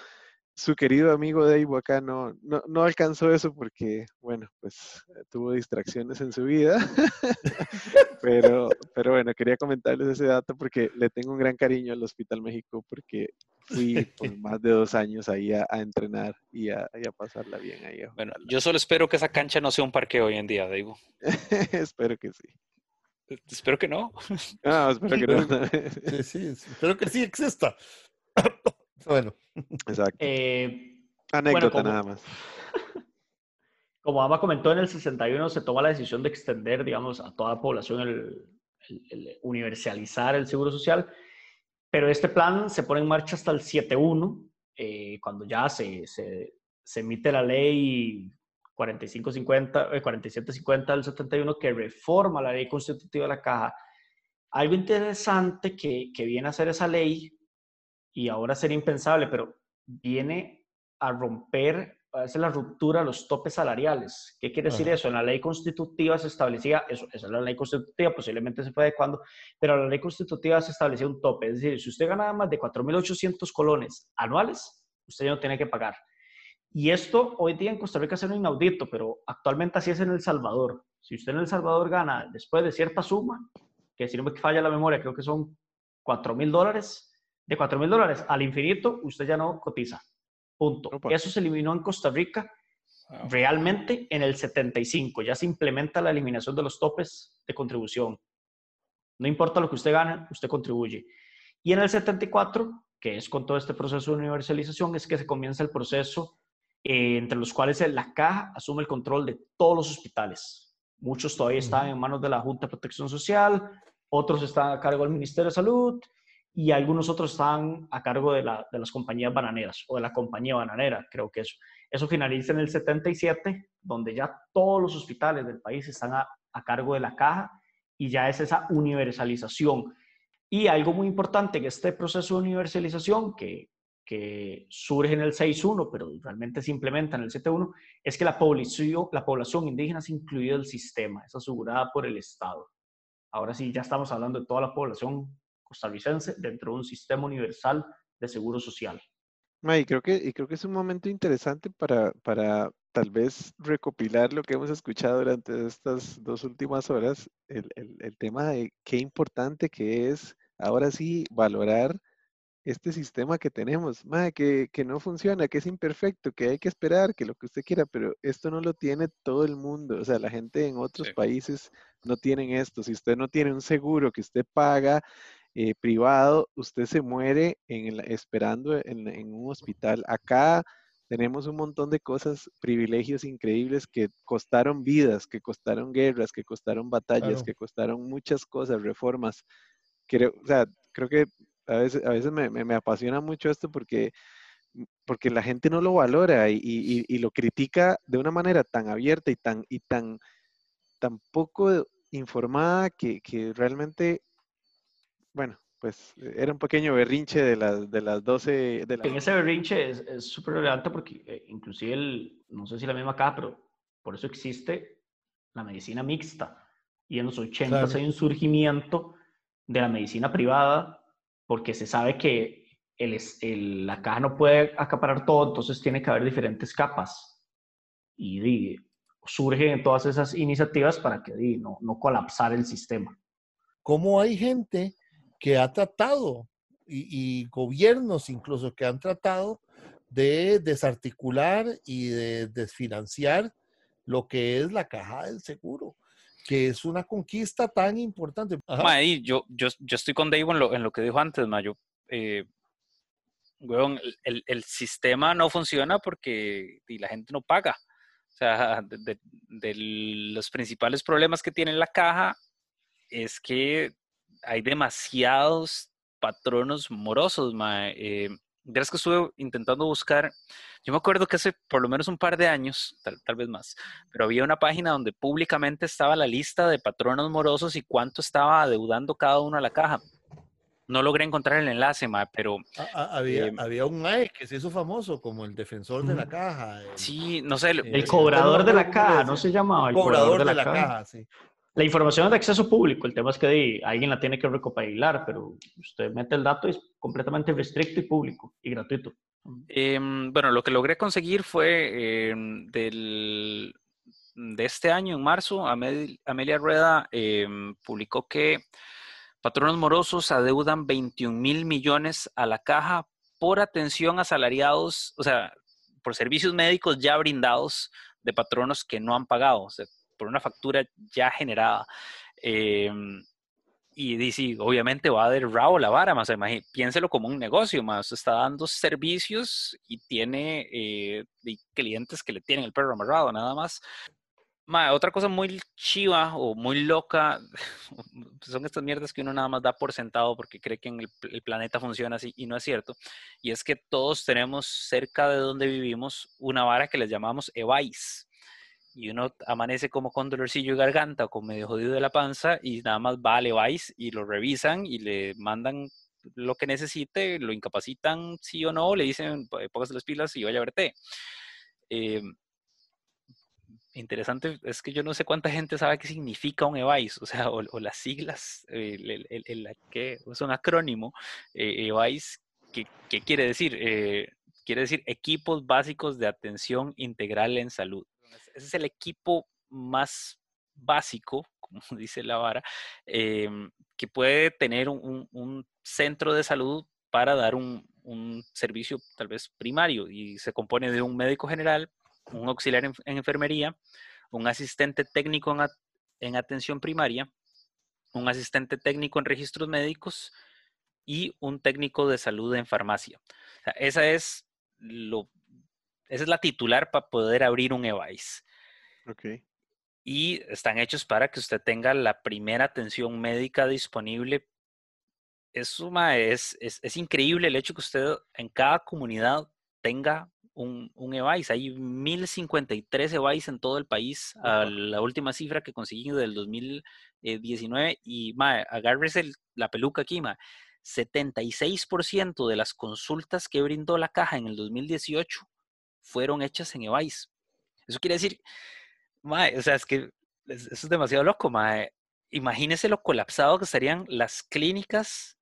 Su querido amigo Dave acá no, no, no, alcanzó eso porque, bueno, pues tuvo distracciones en su vida. [LAUGHS] pero, pero bueno, quería comentarles ese dato porque le tengo un gran cariño al Hospital México porque fui [LAUGHS] por más de dos años ahí a, entrenar y a, pasarla bien ahí. Bueno, yo solo espero que esa cancha no sea un parque hoy en día, Diego. [LAUGHS] espero que sí. Espero que no. Ah, espero que no. sí, sí, espero que sí exista. Bueno. Exacto. Eh, Anécdota nada más. [LAUGHS] Como Ama comentó, en el 61 se toma la decisión de extender, digamos, a toda la población el universalizar el seguro social pero este plan se pone en marcha hasta el 7.1, eh, cuando ya se, se, se, emite la ley 4550, eh, 4750 del 71 que reforma la ley constitutiva de la caja. Algo interesante que, que viene a ser esa ley, y ahora sería impensable, pero viene a romper es la ruptura los topes salariales. ¿Qué quiere decir eso? En la ley constitutiva se establecía, eso, esa es la ley constitutiva, posiblemente se fue adecuando, pero en la ley constitutiva se establecía un tope. Es decir, si usted gana más de 4.800 colones anuales, usted ya no tiene que pagar. Y esto hoy día en Costa Rica es un inaudito, pero actualmente así es en El Salvador. Si usted en El Salvador gana después de cierta suma, que si no me falla la memoria, creo que son 4 mil dólares, de 4 mil dólares al infinito, usted ya no cotiza. Punto. Eso se eliminó en Costa Rica realmente en el 75. Ya se implementa la eliminación de los topes de contribución. No importa lo que usted gane, usted contribuye. Y en el 74, que es con todo este proceso de universalización, es que se comienza el proceso eh, entre los cuales la caja asume el control de todos los hospitales. Muchos todavía están en manos de la Junta de Protección Social, otros están a cargo del Ministerio de Salud y algunos otros están a cargo de, las compañías bananeras o de la compañía bananera, creo que eso. Eso finaliza en el 77, donde ya todos los hospitales del país están a, a cargo de la caja y ya es esa universalización. Y algo muy importante en este proceso de universalización, que, que surge en el 6.1, pero realmente se implementa en el 7.1, es que la población, la población indígena es incluida en el sistema, es asegurada por el Estado. Ahora sí, ya estamos hablando de toda la población costarricense dentro de un sistema universal de seguro social. y creo que, y creo que es un momento interesante para, para tal vez recopilar lo que hemos escuchado durante estas dos últimas horas, el, el, el tema de qué importante que es ahora sí valorar este sistema que tenemos, que, que, no funciona, que es imperfecto, que hay que esperar, que lo que usted quiera, pero esto no lo tiene todo el mundo. O sea, la gente en otros países no tienen esto. Si usted no tiene un seguro que usted paga eh, privado, usted se muere en esperando en, en, un hospital. Acá tenemos un montón de cosas, privilegios increíbles que costaron vidas, que costaron guerras, que costaron batallas, que costaron muchas cosas, reformas. Creo, o sea, creo que a veces, a veces me, me, apasiona mucho esto porque, mm, porque la gente no lo valora y, y, y, lo critica de una manera tan abierta y tan, y tan, tan poco informada que, que realmente, bueno, pues era un pequeño berrinche de las, de las 12... De En ese berrinche es súper relevante porque eh, inclusive, el, no sé si la misma acá, pero por eso existe la medicina mixta. Y en los 80 hay un surgimiento de la medicina privada porque se sabe que el, la caja no puede acaparar todo, entonces tiene que haber diferentes capas. Y, surgen todas esas iniciativas para que no, no colapsar el sistema. ¿Cómo hay gente que ha tratado, y, gobiernos incluso, que han tratado de desarticular y de desfinanciar lo que es la caja del seguro? que es una conquista tan importante. yo, yo, yo estoy con Dave en lo, en lo que dijo antes, Mayo. Eh, el, el, sistema no funciona porque la gente no paga. O sea, de, de, los principales problemas que tiene la caja es que hay demasiados patronos morosos. Ma. Eh, que estuve intentando buscar, yo me acuerdo que hace por lo menos un par de años, tal, vez más, pero había una página donde públicamente estaba la lista de patronos morosos y cuánto estaba adeudando cada uno a la caja. No logré encontrar el enlace, ma, pero... había, em, había un AE que se hizo famoso como el defensor de la caja. sí, no sé. El, cobrador de la caja, ¿no se llamaba? El cobrador, de, la, caja sí. La información es de acceso público, el tema es que alguien la tiene que recopilar, pero usted mete el dato y es completamente restricto y público y gratuito. Em, bueno, lo que logré conseguir fue em, del, de este año, en marzo, Amelia Rueda em, publicó que patronos morosos adeudan 21 mil millones a la caja por atención a salariados, o sea, por servicios médicos ya brindados de patronos que no han pagado. O sea, por una factura ya generada. Em, y dice, obviamente va a dar rabo la vara, más piénselo como un negocio, más está dando servicios y tiene eh, clientes que le tienen el perro amarrado, nada más. otra cosa muy chiva o muy loca [LAUGHS] son estas mierdas que uno nada más da por sentado porque cree que en el, el, planeta funciona así y no es cierto. Y es que todos tenemos cerca de donde vivimos una vara que les llamamos EVAIS y uno amanece como con dolorcillo y garganta o con medio jodido de la panza y nada más va, le vais y lo revisan y le mandan lo que necesite, lo incapacitan sí o no, le dicen póngase las pilas y vaya a verte. Em, interesante es que yo no sé cuánta gente sabe qué significa un EVAIS, o sea, o, las siglas, el, el, es un acrónimo, eh, EVAIS, ¿qué, quiere decir? Eh, quiere decir equipos básicos de atención integral en salud. Ese es el equipo más básico, [LAUGHS] como dice la vara, em, que puede tener un, centro de salud para dar un, servicio tal vez primario y se compone de un médico general, un auxiliar en, enfermería, un asistente técnico en, atención primaria, un asistente técnico en registros médicos y un técnico de salud en farmacia. esa es lo, esa es la titular para poder abrir un EVAIS. Okay y están hechos para que usted tenga la primera atención médica disponible. Es, es, es, increíble el hecho que usted en cada comunidad tenga un, un EVAIS. Hay 1053 EVAIS en todo el país. la última cifra que conseguí del 2019. Y ma, agárrese la peluca aquí, ma. 76% de las consultas que brindó la caja en el 2018 fueron hechas en EVAIS. Eso quiere decir o sea, es que eso es demasiado loco, mae. Imagínese lo colapsado que estarían las clínicas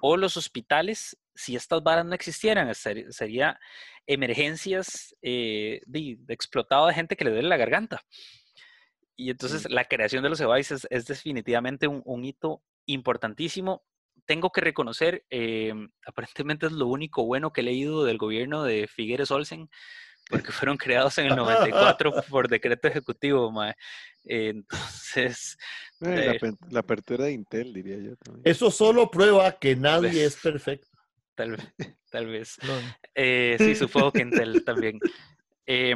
o los hospitales si estas varas no existieran. Sería, emergencias eh, de, explotado de gente que le duele la garganta. Y entonces la creación de los EVAIS es, definitivamente un, hito importantísimo. Tengo que reconocer, em, [LAUGHS] aparentemente es lo único bueno que he leído del gobierno de Figueres Olsen, porque fueron creados en el [LAUGHS] 94 por decreto ejecutivo, mae. Entonces... Eh, la, apertura de Intel, diría yo. También. Eso solo prueba que nadie es perfecto. Tal vez, tal vez. Eh, sí, supongo que Intel también. Eh,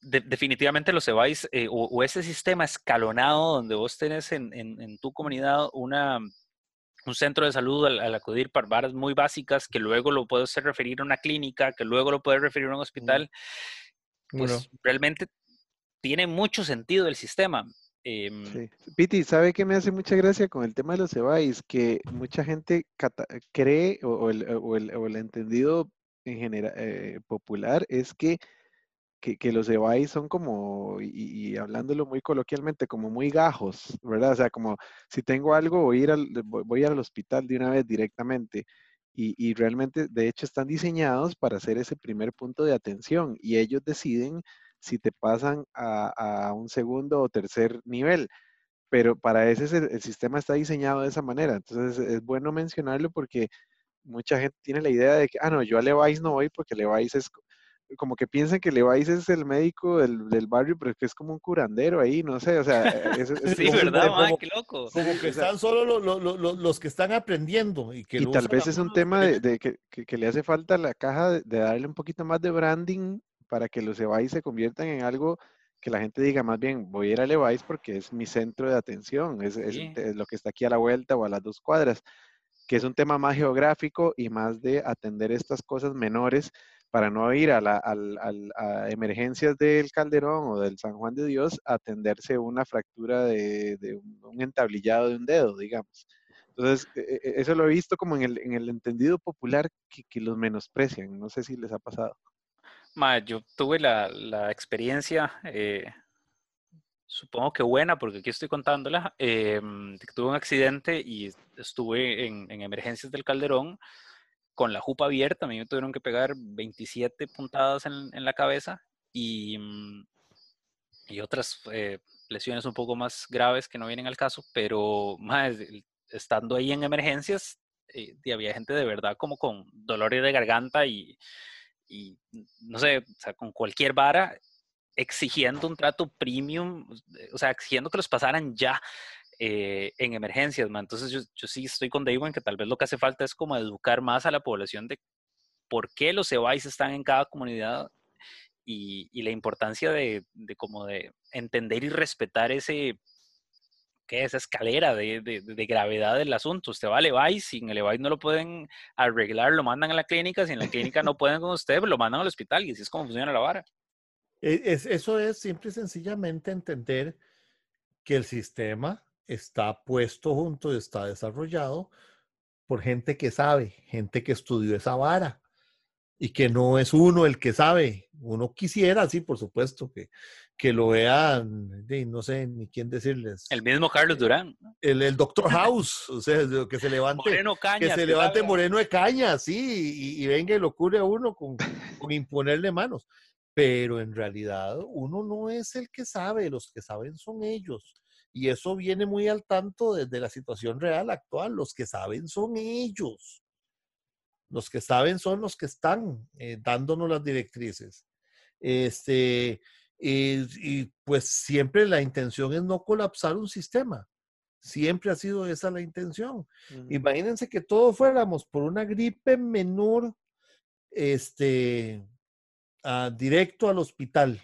definitivamente los EVAIS eh, o, ese sistema escalonado donde vos tenés en, en tu comunidad una un centro de salud al, acudir para varas muy básicas, que luego lo puede referir a una clínica, que luego lo puede referir a un hospital, pues realmente tiene mucho sentido el sistema. Em, sí. Piti, ¿sabe qué me hace mucha gracia con el tema de los EVAIS? Que mucha gente cree o, el, entendido en general eh, popular es que que, los EVAIS son como, y, hablándolo muy coloquialmente, como muy gajos, ¿verdad? O sea, como si tengo algo, voy a ir al, voy al hospital de una vez directamente. Y, realmente, de hecho, están diseñados para hacer ese primer punto de atención y ellos deciden si te pasan a, un segundo o tercer nivel. Pero para ese el, sistema está diseñado de esa manera. Entonces es bueno mencionarlo porque mucha gente tiene la idea de que, ah, no, yo a Levi's no voy porque Levi's es como que piensan que Levi's es el médico del, del, barrio, pero es que es como un curandero ahí, no sé, o sea, e, es, sí, ¿verdad, qué loco. Como que están solo los que están aprendiendo. Y, que tal vez es un tema de, que, que, le hace falta a la caja de, darle un poquito más de branding para que los Levi's se conviertan en algo que la gente diga más bien, voy a ir a Levi's porque es mi centro de atención, es, es lo que está aquí a la vuelta o a las dos cuadras, que es un tema más geográfico y más de atender estas cosas menores para no ir a, la, emergencias del Calderón o del San Juan de Dios a atenderse una fractura de, un entablillado de un dedo, digamos. Entonces, e, e, eso lo he visto como en el, en el entendido popular que, los menosprecian. No sé si les ha pasado. Ma, yo tuve la, experiencia, eh, supongo que buena, porque aquí estoy contándola, eh, tuve un accidente y estuve en emergencias del Calderón con la jupa abierta, a mí me tuvieron que pegar 27 puntadas en, la cabeza y, mm, y otras eh, lesiones un poco más graves que no vienen al caso, pero más, estando ahí en emergencias, eh, había gente de verdad como con dolores de garganta y, y no sé, o sea, con cualquier vara exigiendo un trato premium, o sea, exigiendo que los pasaran ya. Eh, en emergencias. Entonces yo, yo, sí estoy con Dave en que tal vez lo que hace falta es como educar más a la población de por qué los EVAIS están en cada comunidad y, y la importancia de, de, como de entender y respetar ese que esa escalera de, de, de, gravedad del asunto. Usted va al EVAIS, si en el EVAIS no lo pueden arreglar, lo mandan a la clínica, si en la clínica no pueden con usted, lo mandan al hospital y así es como funciona la vara. E, es, eso es simple y sencillamente entender que el sistema está puesto junto, está desarrollado por gente que sabe, gente que estudió esa vara y que no es uno el que sabe. Uno quisiera, sí, por supuesto, que, que lo vean, no sé ni quién decirles. El mismo Carlos Durán. El, el Doctor [LAUGHS] House, o sea, que se levante. Moreno que se levante Moreno de Caña, sí, y, venga y lo cure a uno con, con imponerle manos. Pero en realidad uno no es el que sabe, los que saben son ellos. Y eso viene muy al tanto desde la situación real actual. Los que saben son ellos. Los que saben son los que están eh, dándonos las directrices. Este, y, pues siempre la intención es no colapsar un sistema. Siempre ha sido esa la intención. Imagínense que todos fuéramos por una gripe menor, este, directo al hospital.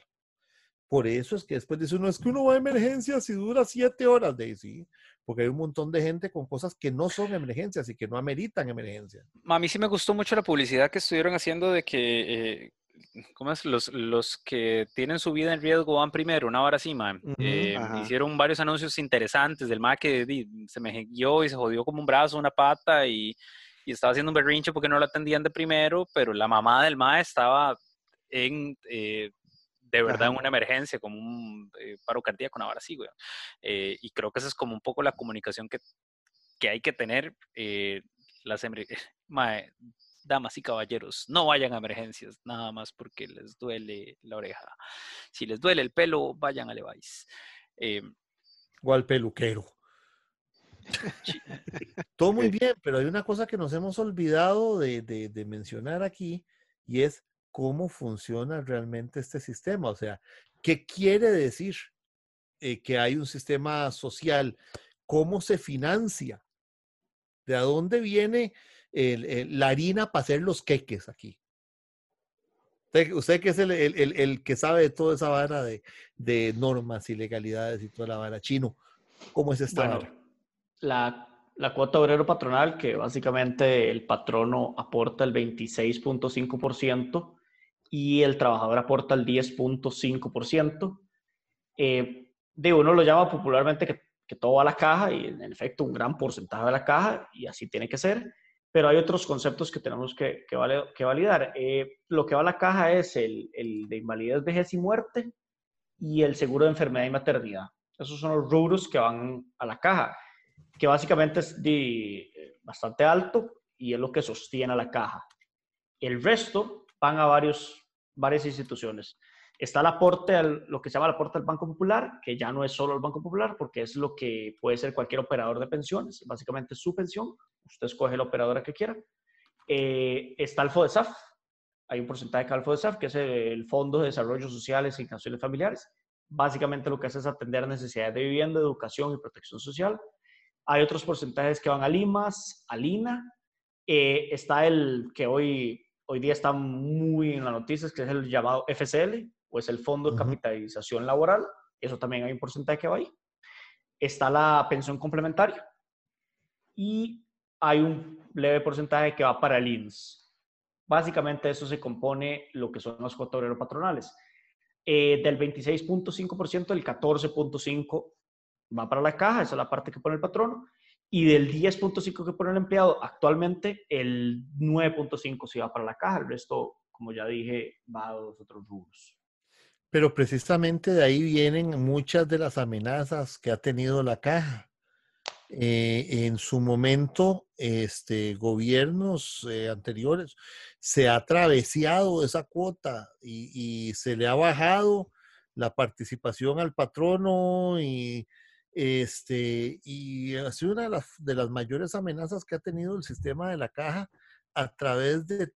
Por eso es que después dice uno, es que uno va a emergencias y dura siete horas, sí, porque hay un montón de gente con cosas que no son emergencias y que no ameritan emergencia. A mí sí me gustó mucho la publicidad que estuvieron haciendo de que, eh, ¿cómo es? Los, los que tienen su vida en riesgo van primero, una hora así, eh, hicieron varios anuncios interesantes del ma que se me guió y se jodió como un brazo, una pata y, y estaba haciendo un berrinche porque no lo atendían de primero, pero la mamá del ma estaba en... Eh, de verdad en una emergencia, como un eh, paro cardíaco, una hora así, güey. Eh, y creo que esa es como un poco la comunicación que, que hay que tener. Eh, las [LAUGHS] damas y caballeros, no vayan a emergencias, nada más porque les duele la oreja. Si les duele el pelo, vayan a Levi's. o al peluquero. Todo muy bien, pero hay una cosa que nos hemos olvidado de, de, de mencionar aquí y es cómo funciona realmente este sistema. O sea, ¿qué quiere decir eh, que hay un sistema social? ¿Cómo se financia? ¿De dónde viene la harina para hacer los queques aquí? Usted, que es el, que sabe de toda esa vara de, normas y legalidades y toda la vara chino, ¿cómo es esta bueno, La, la cuota obrero patronal, que básicamente el patrono aporta el 26.5%, y el trabajador aporta el 10.5%. Eh, de uno lo llama popularmente que, que, todo va a la caja y en efecto un gran porcentaje de la caja y así tiene que ser, pero hay otros conceptos que tenemos que, que, vale, que validar. Eh, lo que va a la caja es el, el, de invalidez, vejez y muerte y el seguro de enfermedad y maternidad. Esos son los rubros que van a la caja, que básicamente es de, bastante alto y es lo que sostiene a la caja. El resto van a varios varias instituciones. Está el aporte, al, lo que se llama el aporte al Banco Popular, que ya no es solo el Banco Popular, porque es lo que puede ser cualquier operador de pensiones, básicamente su pensión, usted escoge la operadora que quiera. Eh, está el FODESAF, hay un porcentaje de el FODESAF, que es el Fondo de Desarrollo Sociales y Canciones Familiares. Básicamente lo que hace es atender necesidades de vivienda, educación y protección social. Hay otros porcentajes que van a Limas, a Lina. Eh, está el que hoy hoy día está muy en las noticias, que es el llamado FCL, o es el Fondo de Capitalización Laboral. Eso también hay un porcentaje que va ahí. Está la pensión complementaria y hay un leve porcentaje que va para el INS. Básicamente eso se compone lo que son los cuotas patronales. Eh, del 26.5%, el 14.5% va para la caja, esa es la parte que pone el patrono, y del 10.5 que pone el empleado, actualmente el 9.5 se va para la caja, el resto, como ya dije, va a los otros rubros. Pero precisamente de ahí vienen muchas de las amenazas que ha tenido la caja. Eh, en su momento, este, gobiernos eh, anteriores se ha travesado esa cuota y, y, se le ha bajado la participación al patrono y este, y ha sido una de las, de las mayores amenazas que ha tenido el sistema de la caja a través de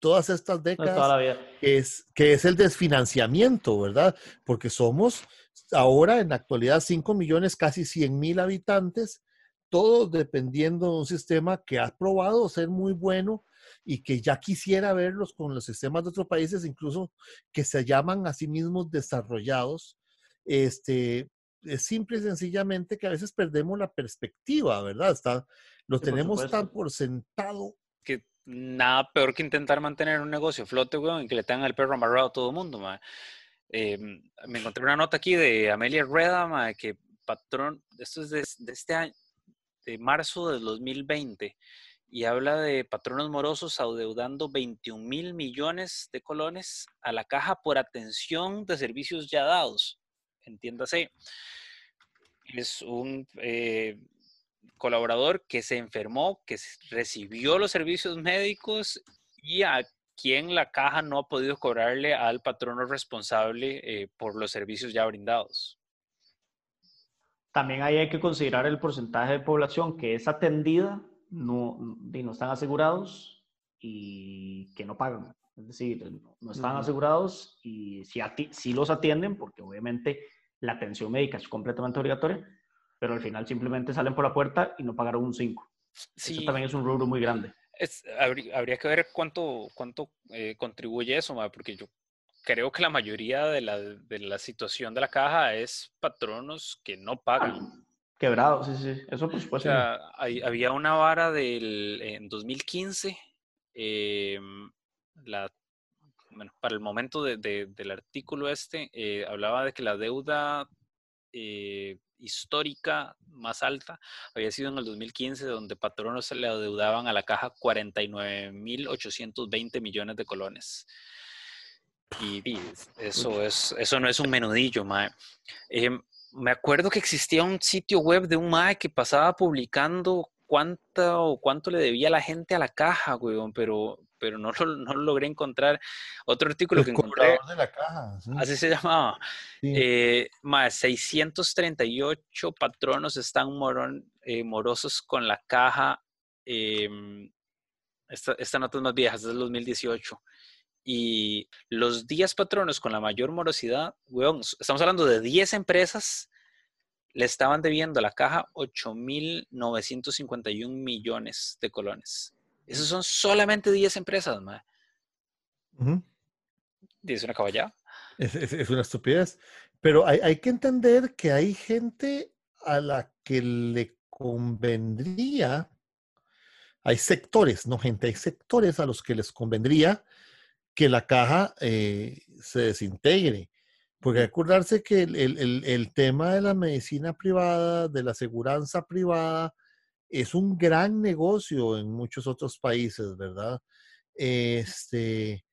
todas estas décadas, es, que es el desfinanciamiento, ¿verdad? Porque somos ahora en la actualidad 5 millones, casi 100 mil habitantes, todos dependiendo de un sistema que ha probado ser muy bueno y que ya quisiera verlos con los sistemas de otros países, incluso que se llaman a sí mismos desarrollados, este, es simple y sencillamente que a veces perdemos la perspectiva, ¿verdad? Está, lo tenemos tan por sentado. Que nada peor que intentar mantener un negocio flote, weón, y que le tengan el perro amarrado a todo el mundo, em, me encontré una nota aquí de Amelia Rueda, que patrón, esto es de, este año, de marzo del 2020, y habla de patronos morosos adeudando 21 mil millones de colones a la caja por atención de servicios ya dados. Entiéndase, es un eh, colaborador que se enfermó, que recibió los servicios médicos y a quien la caja no ha podido cobrarle al patrono responsable eh, por los servicios ya brindados. También ahí hay que considerar el porcentaje de población que es atendida, no, no están asegurados y que no pagan. Es decir, no están asegurados y si, si los atienden, porque obviamente la atención médica es completamente obligatoria, pero al final simplemente salen por la puerta y no pagaron un 5. Sí. Eso también es un rubro muy grande. habría, que ver cuánto, cuánto eh, contribuye eso, porque yo creo que la mayoría de la, de la, situación de la caja es patronos que no pagan. Quebrados, sí, sí, eso por supuesto. O sea, había una vara del, en 2015, em, la, bueno, para el momento de, del artículo este, eh, hablaba de que la deuda eh, histórica más alta había sido en el 2015, donde patronos se le adeudaban a la caja 49.820 millones de colones. Y, eso, es, eso no es un menudillo, mae. Em, me acuerdo que existía un sitio web de un mae que pasaba publicando cuánto, cuánto le debía la gente a la caja, weón, pero, pero no, lo, no logré encontrar. Otro artículo que encontré. de la caja. Así se llamaba. Eh, más 638 patronos están morón, eh, morosos con la caja. Em, esta, esta, nota es más vieja, es del 2018. Y los 10 patronos con la mayor morosidad, weón, estamos hablando de 10 empresas, le estaban debiendo a la caja 8.951 millones de colones. Esos son solamente 10 empresas, madre. Es una caballada. Es, una estupidez. Pero hay, hay, que entender que hay gente a la que le convendría, hay sectores, no gente, hay sectores a los que les convendría que la caja eh, se desintegre. Porque acordarse que el, el, el, tema de la medicina privada, de la aseguranza privada, es un gran negocio en muchos otros países, ¿verdad? Este,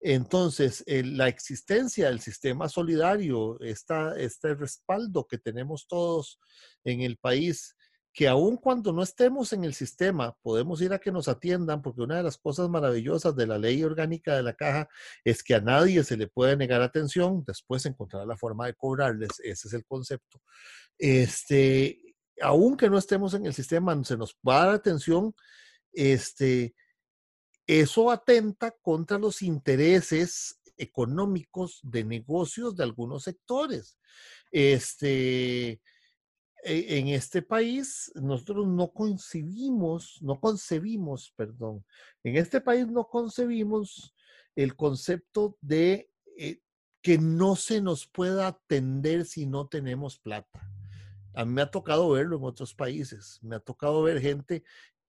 entonces, la existencia del sistema solidario, esta, este respaldo que tenemos todos en el país, que aun cuando no estemos en el sistema, podemos ir a que nos atiendan, porque una de las cosas maravillosas de la ley orgánica de la caja es que a nadie se le puede negar atención, después encontrar la forma de cobrarles, ese es el concepto. Este, aunque no estemos en el sistema, se nos va a dar atención, este, eso atenta contra los intereses económicos de negocios de algunos sectores. Este, en este país nosotros no concebimos, no concebimos, perdón, en este país no concebimos el concepto de eh, que no se nos pueda atender si no tenemos plata. A mí me ha tocado verlo en otros países. Me ha tocado ver gente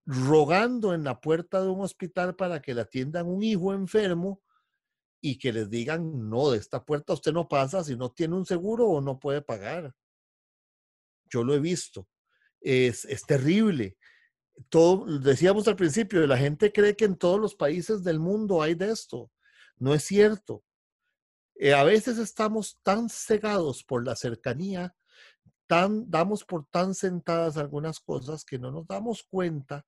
rogando en la puerta de un hospital para que le atiendan un hijo enfermo y que les digan, no, de esta puerta usted no pasa si no tiene un seguro o no puede pagar. Yo lo he visto. Es, es terrible. Todo, decíamos al principio, la gente cree que en todos los países del mundo hay de esto. No es cierto. Eh, a veces estamos tan cegados por la cercanía tan, damos por tan sentadas algunas cosas que no nos damos cuenta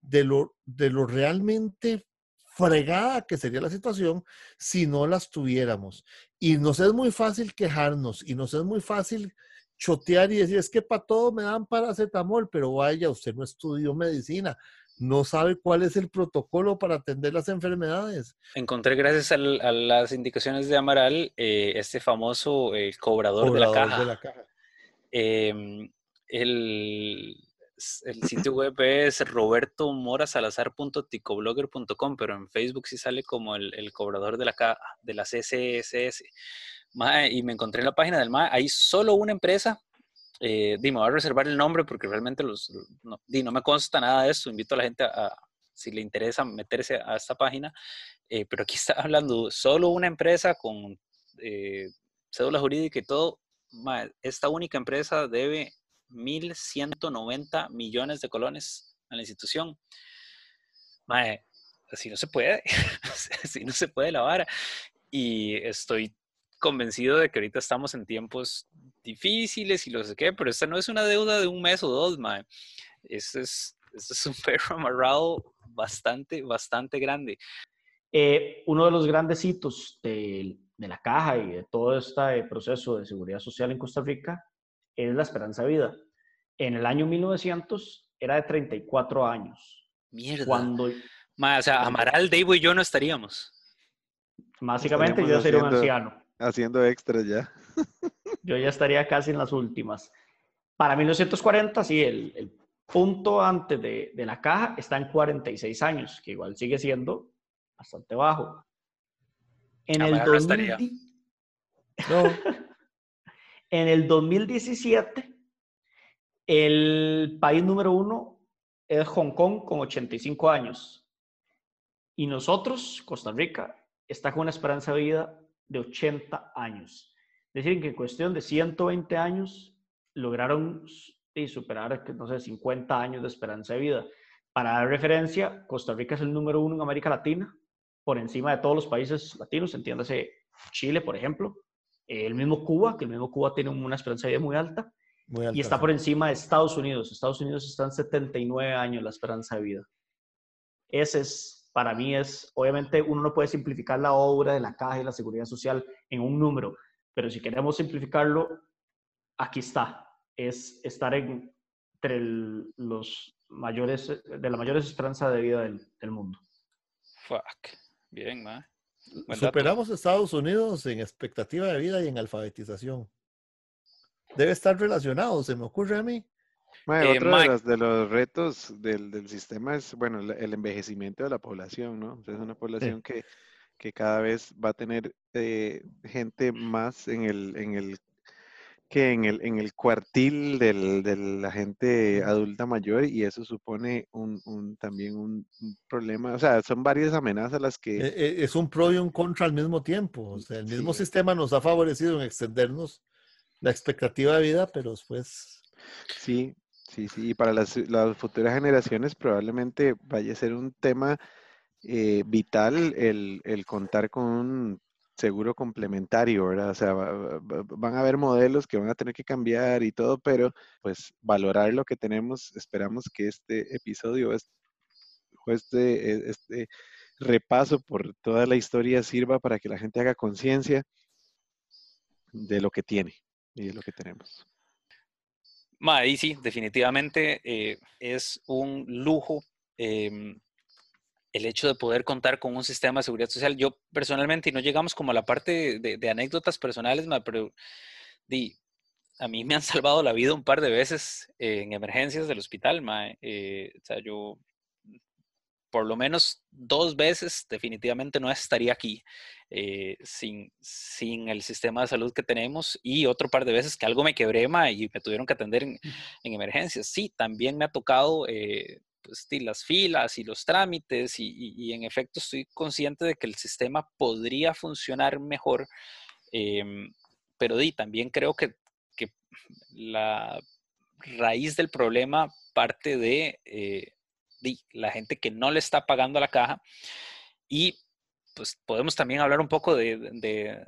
de lo, de lo realmente fregada que sería la situación si no las tuviéramos. Y nos es muy fácil quejarnos y nos es muy fácil chotear y decir, es que para todo me dan paracetamol, pero vaya, usted no estudió medicina, no sabe cuál es el protocolo para atender las enfermedades. Encontré gracias a, las indicaciones de Amaral eh, este famoso eh, cobrador, De la caja. Em, el, el, sitio [CLEARS THROAT] web es robertomorasalazar.ticoblogger.com, pero en Facebook sí sale como el, el cobrador de la, de la CCSS. y me encontré en la página del MAE, hay solo una empresa. Eh, me voy a reservar el nombre porque realmente los, no, no me consta nada de esto. Invito a la gente a, si le interesa meterse a esta página. Eh, pero aquí [LAUGHS] está hablando solo una empresa con eh, cédula jurídica y todo esta única empresa debe 1.190 millones de colones a la institución. mae, así no se puede, [LAUGHS] así no se puede lavar. Y estoy convencido de que ahorita estamos en tiempos difíciles y lo sé qué, pero esta no es una deuda de un mes o dos, mae. Este es, este es un [LAUGHS] perro amarrado bastante, bastante grande. Eh, uno de los grandes hitos de, de, la caja y de todo este proceso de seguridad social en Costa Rica es la esperanza de vida. En el año 1900 era de 34 años. Mierda. Cuando, o sea, Amaral, Dave y yo no estaríamos. Básicamente yo sería un anciano. Haciendo extras ya. [LAUGHS] yo ya estaría casi en las últimas. Para 1940, sí, el, el punto antes de, de, la caja está en 46 años, que igual sigue siendo bastante bajo. En el, no. [LAUGHS] en el 2017, el país número uno es Hong Kong con 85 años. Y nosotros, Costa Rica, está con una esperanza de vida de 80 años. Es decir, que en cuestión de 120 años lograron superar, no sé, 50 años de esperanza de vida. Para dar referencia, Costa Rica es el número uno en América Latina, por encima de todos los países latinos, entiéndase Chile, por ejemplo, el mismo Cuba, que el mismo Cuba tiene una esperanza de vida muy alta, y está por encima de Estados Unidos. Estados Unidos está en 79 años la esperanza de vida. Ese es, para mí es, obviamente uno no puede simplificar la obra de la caja y la seguridad social en un número, pero si queremos simplificarlo, aquí está. Es estar entre los mayores, de las mayores esperanzas de vida del, del mundo. Fuck. Bien, ma. Superamos a Estados Unidos en expectativa de vida y en alfabetización debe estar relacionado, se me ocurre a mí. Eh, otro de los, retos del, sistema es, bueno, el envejecimiento de la población, ¿no? es una población que, cada vez va a tener eh, gente más en el, en el que en el, en el cuartil de la gente adulta mayor y eso supone un, también un, problema, o sea, son varias amenazas las que... E, e, es un pro y un contra al mismo tiempo, o sea, el mismo sistema nos ha favorecido en extendernos la expectativa de vida, pero después... Sí, sí, sí, y para las, futuras generaciones probablemente vaya a ser un tema eh, vital el, contar con un seguro complementario, ¿verdad? O sea, van a haber modelos que van a tener que cambiar y todo, pero pues valorar lo que tenemos, esperamos que este episodio este, e, este repaso por toda la historia sirva para que la gente haga conciencia de lo que tiene y es lo que tenemos. Ma, sí, definitivamente eh, es un lujo em, el hecho de poder contar con un sistema de seguridad social. Yo personalmente, y no llegamos como a la parte de, anécdotas personales, pero di, a mí me han [LAUGHS] salvado la vida un par de veces en emergencias del hospital. Eh, o sea, yo por lo menos dos veces definitivamente no estaría aquí eh, sin, sin el sistema de salud que tenemos y otro par de veces que algo me quebré y me tuvieron que atender en, emergencias. Sí, también me ha tocado eh, pues, las filas y los trámites y, en efecto estoy consciente de que el sistema podría funcionar mejor, em, pero di, también creo que, que, la raíz del problema parte de eh, la gente que no le está pagando a la caja. Y pues podemos también hablar un poco de,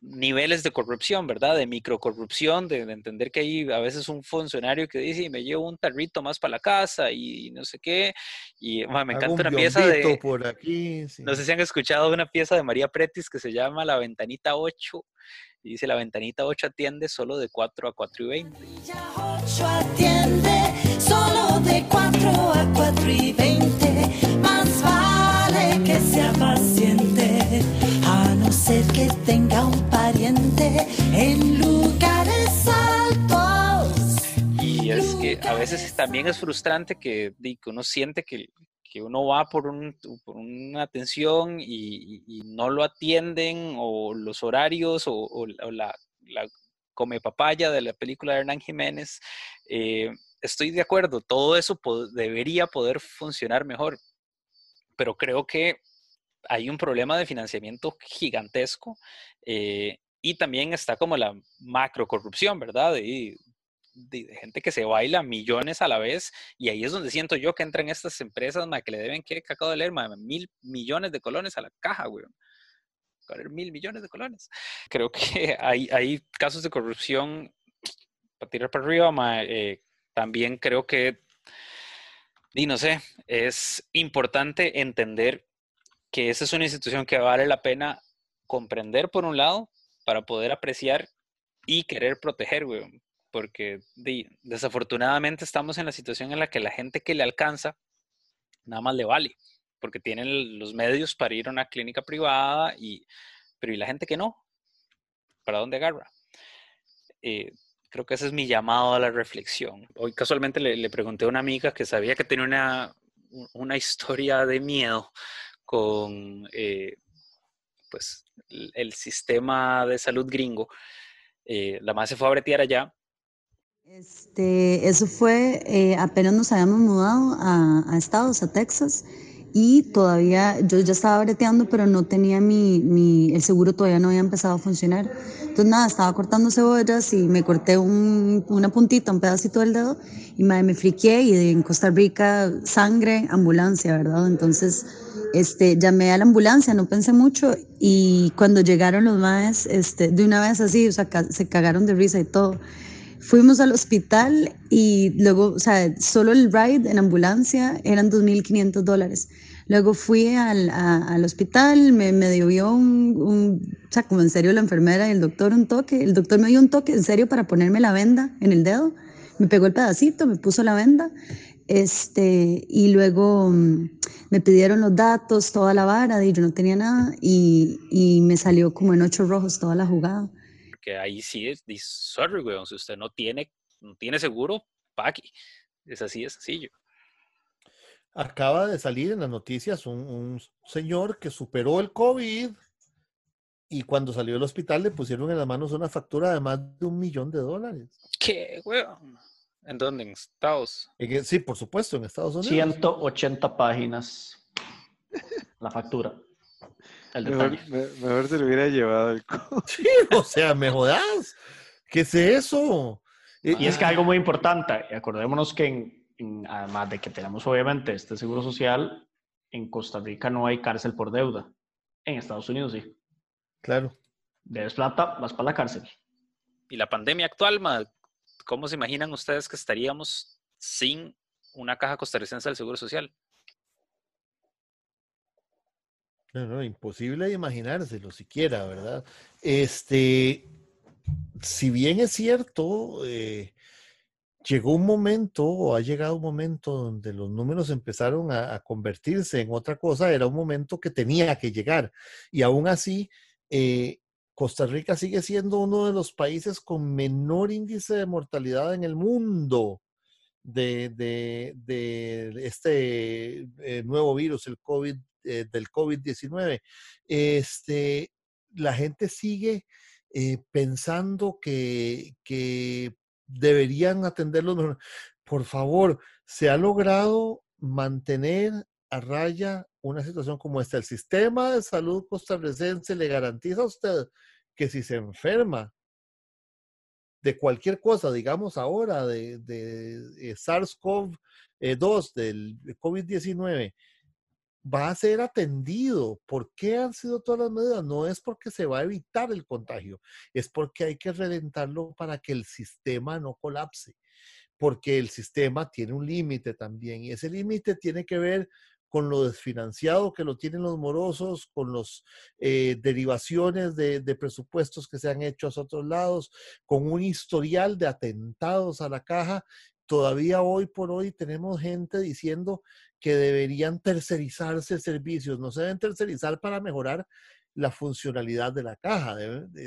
niveles de corrupción, ¿verdad? De microcorrupción, de, de, entender que hay a veces un funcionario que dice, me llevo un tarrito más para la casa y no sé qué. Y me encanta una pieza de... Por aquí, No sé si han escuchado una pieza de María Pretis que se llama La Ventanita 8. Y dice, la ventanita 8 atiende solo de 4 a 4 y 20. 8 atiende solo de 4 a 4 y 20. Más vale que sea paciente, a no ser que tenga un pariente en lugares altos. Y es que a veces también es frustrante que, que uno siente que, que uno va por, un, por una atención y, y, no lo atienden o los horarios o, o la, la, come papaya de la película de Hernán Jiménez. Eh, estoy de acuerdo, todo eso debería poder funcionar mejor, pero creo que hay un problema de financiamiento gigantesco eh, y también está como la macro corrupción, ¿verdad? Y de, gente que se baila millones a la vez y ahí es donde siento yo que entran estas empresas que le deben que cacao de leer mil millones de colones a la caja, güey. Mil millones de colones. Creo que [LAUGHS] hay, hay casos de corrupción para tirar para arriba, eh, también creo que, y no sé, es importante entender que esa es una institución que vale la pena comprender por un lado para poder apreciar y querer proteger, güey porque desafortunadamente estamos en la situación en la que la gente que le alcanza nada más le vale, porque tienen los medios para ir a una clínica privada, y, pero ¿y la gente que no? ¿Para dónde agarra? Eh, creo que ese es mi llamado a la reflexión. Hoy casualmente le, pregunté a una amiga que sabía que tenía una, una historia de miedo con eh, pues, el, sistema de salud gringo. Eh, la más se fue a bretear allá este, eso fue, eh, apenas nos habíamos mudado a, a, Estados, a Texas, y todavía, yo ya estaba breteando, pero no tenía mi, mi, el seguro todavía no había empezado a funcionar. Entonces nada, estaba cortando cebollas y me corté un, una puntita, un pedacito del dedo, y me, me friqué y en Costa Rica sangre, ambulancia, ¿verdad? Entonces este, llamé a la ambulancia, no pensé mucho, y cuando llegaron los maes, este, de una vez así, o sea, se cagaron de risa y todo. Fuimos al hospital y luego, o sea, solo el ride en ambulancia eran 2.500 dólares. Luego fui al, al hospital, me, me dio un, un, o sea, como en serio la enfermera y el doctor un toque. El doctor me dio un toque en serio para ponerme la venda en el dedo. Me pegó el pedacito, me puso la venda. Este, y luego mm, me pidieron los datos, toda la vara, y yo no tenía nada. Y, y me salió como en ocho rojos toda la jugada que ahí sí es, sorry, weón, si usted no tiene, no tiene seguro, aquí. Es así de sencillo. Acaba de salir en las noticias un, señor que superó el COVID y cuando salió del hospital le pusieron en las manos una factura de más de un millón de dólares. ¿Qué, weón? ¿En dónde? ¿En Estados? sí, por supuesto, en Estados Unidos. 180 páginas la factura. Mejor, se lo hubiera llevado el [LAUGHS] Sí, o sea, me jodas. ¿Qué es eso? Y es que algo muy importante, acordémonos que además de que tenemos obviamente este seguro social, en Costa Rica no hay cárcel por deuda. En Estados Unidos sí. Claro. Debes plata, vas para la cárcel. Y la pandemia actual, ¿cómo se imaginan ustedes que estaríamos sin una caja costarricense del Seguro Social? No, no, imposible de imaginárselo siquiera, ¿verdad? Este, si bien es cierto, eh, llegó un momento o ha llegado un momento donde los números empezaron a, convertirse en otra cosa, era un momento que tenía que llegar. Y aún así, eh, Costa Rica sigue siendo uno de los países con menor índice de mortalidad en el mundo de, este eh, nuevo virus, el COVID eh, del COVID-19, este, la gente sigue eh, pensando que, que deberían atenderlos. Por favor, se ha logrado mantener a raya una situación como esta. El sistema de salud costarricense le garantiza a usted que si se enferma de cualquier cosa, digamos ahora, de, de eh, SARS-CoV-2, del COVID-19, va a ser atendido. ¿Por qué han sido todas las medidas? No es porque se va a evitar el contagio, es porque hay que reventarlo para que el sistema no colapse, porque el sistema tiene un límite también y ese límite tiene que ver con lo desfinanciado que lo tienen los morosos, con las eh, derivaciones de, de, presupuestos que se han hecho a otros lados, con un historial de atentados a la caja. Todavía hoy por hoy tenemos gente diciendo que deberían tercerizarse servicios, no se deben tercerizar para mejorar la funcionalidad de la caja,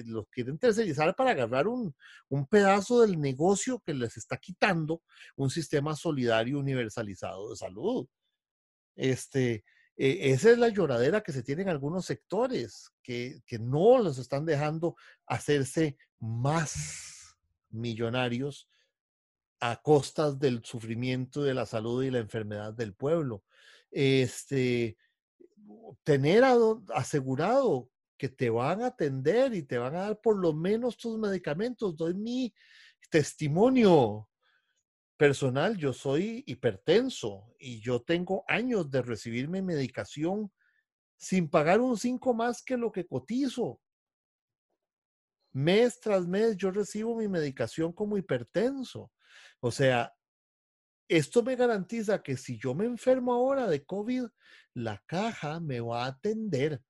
los quieren tercerizar para agarrar un, un, pedazo del negocio que les está quitando un sistema solidario universalizado de salud. Este, e, esa es la lloradera que se tiene en algunos sectores, que, que no los están dejando hacerse más millonarios a costas del sufrimiento de la salud y la enfermedad del pueblo. Este, tener asegurado que te van a atender y te van a dar por lo menos tus medicamentos. Doy mi testimonio personal, yo soy hipertenso y yo tengo años de recibir mi medicación sin pagar un 5 más que lo que cotizo. Mes tras mes yo recibo mi medicación como hipertenso. O sea, esto me garantiza que si yo me enfermo ahora de COVID, la caja me va a atender.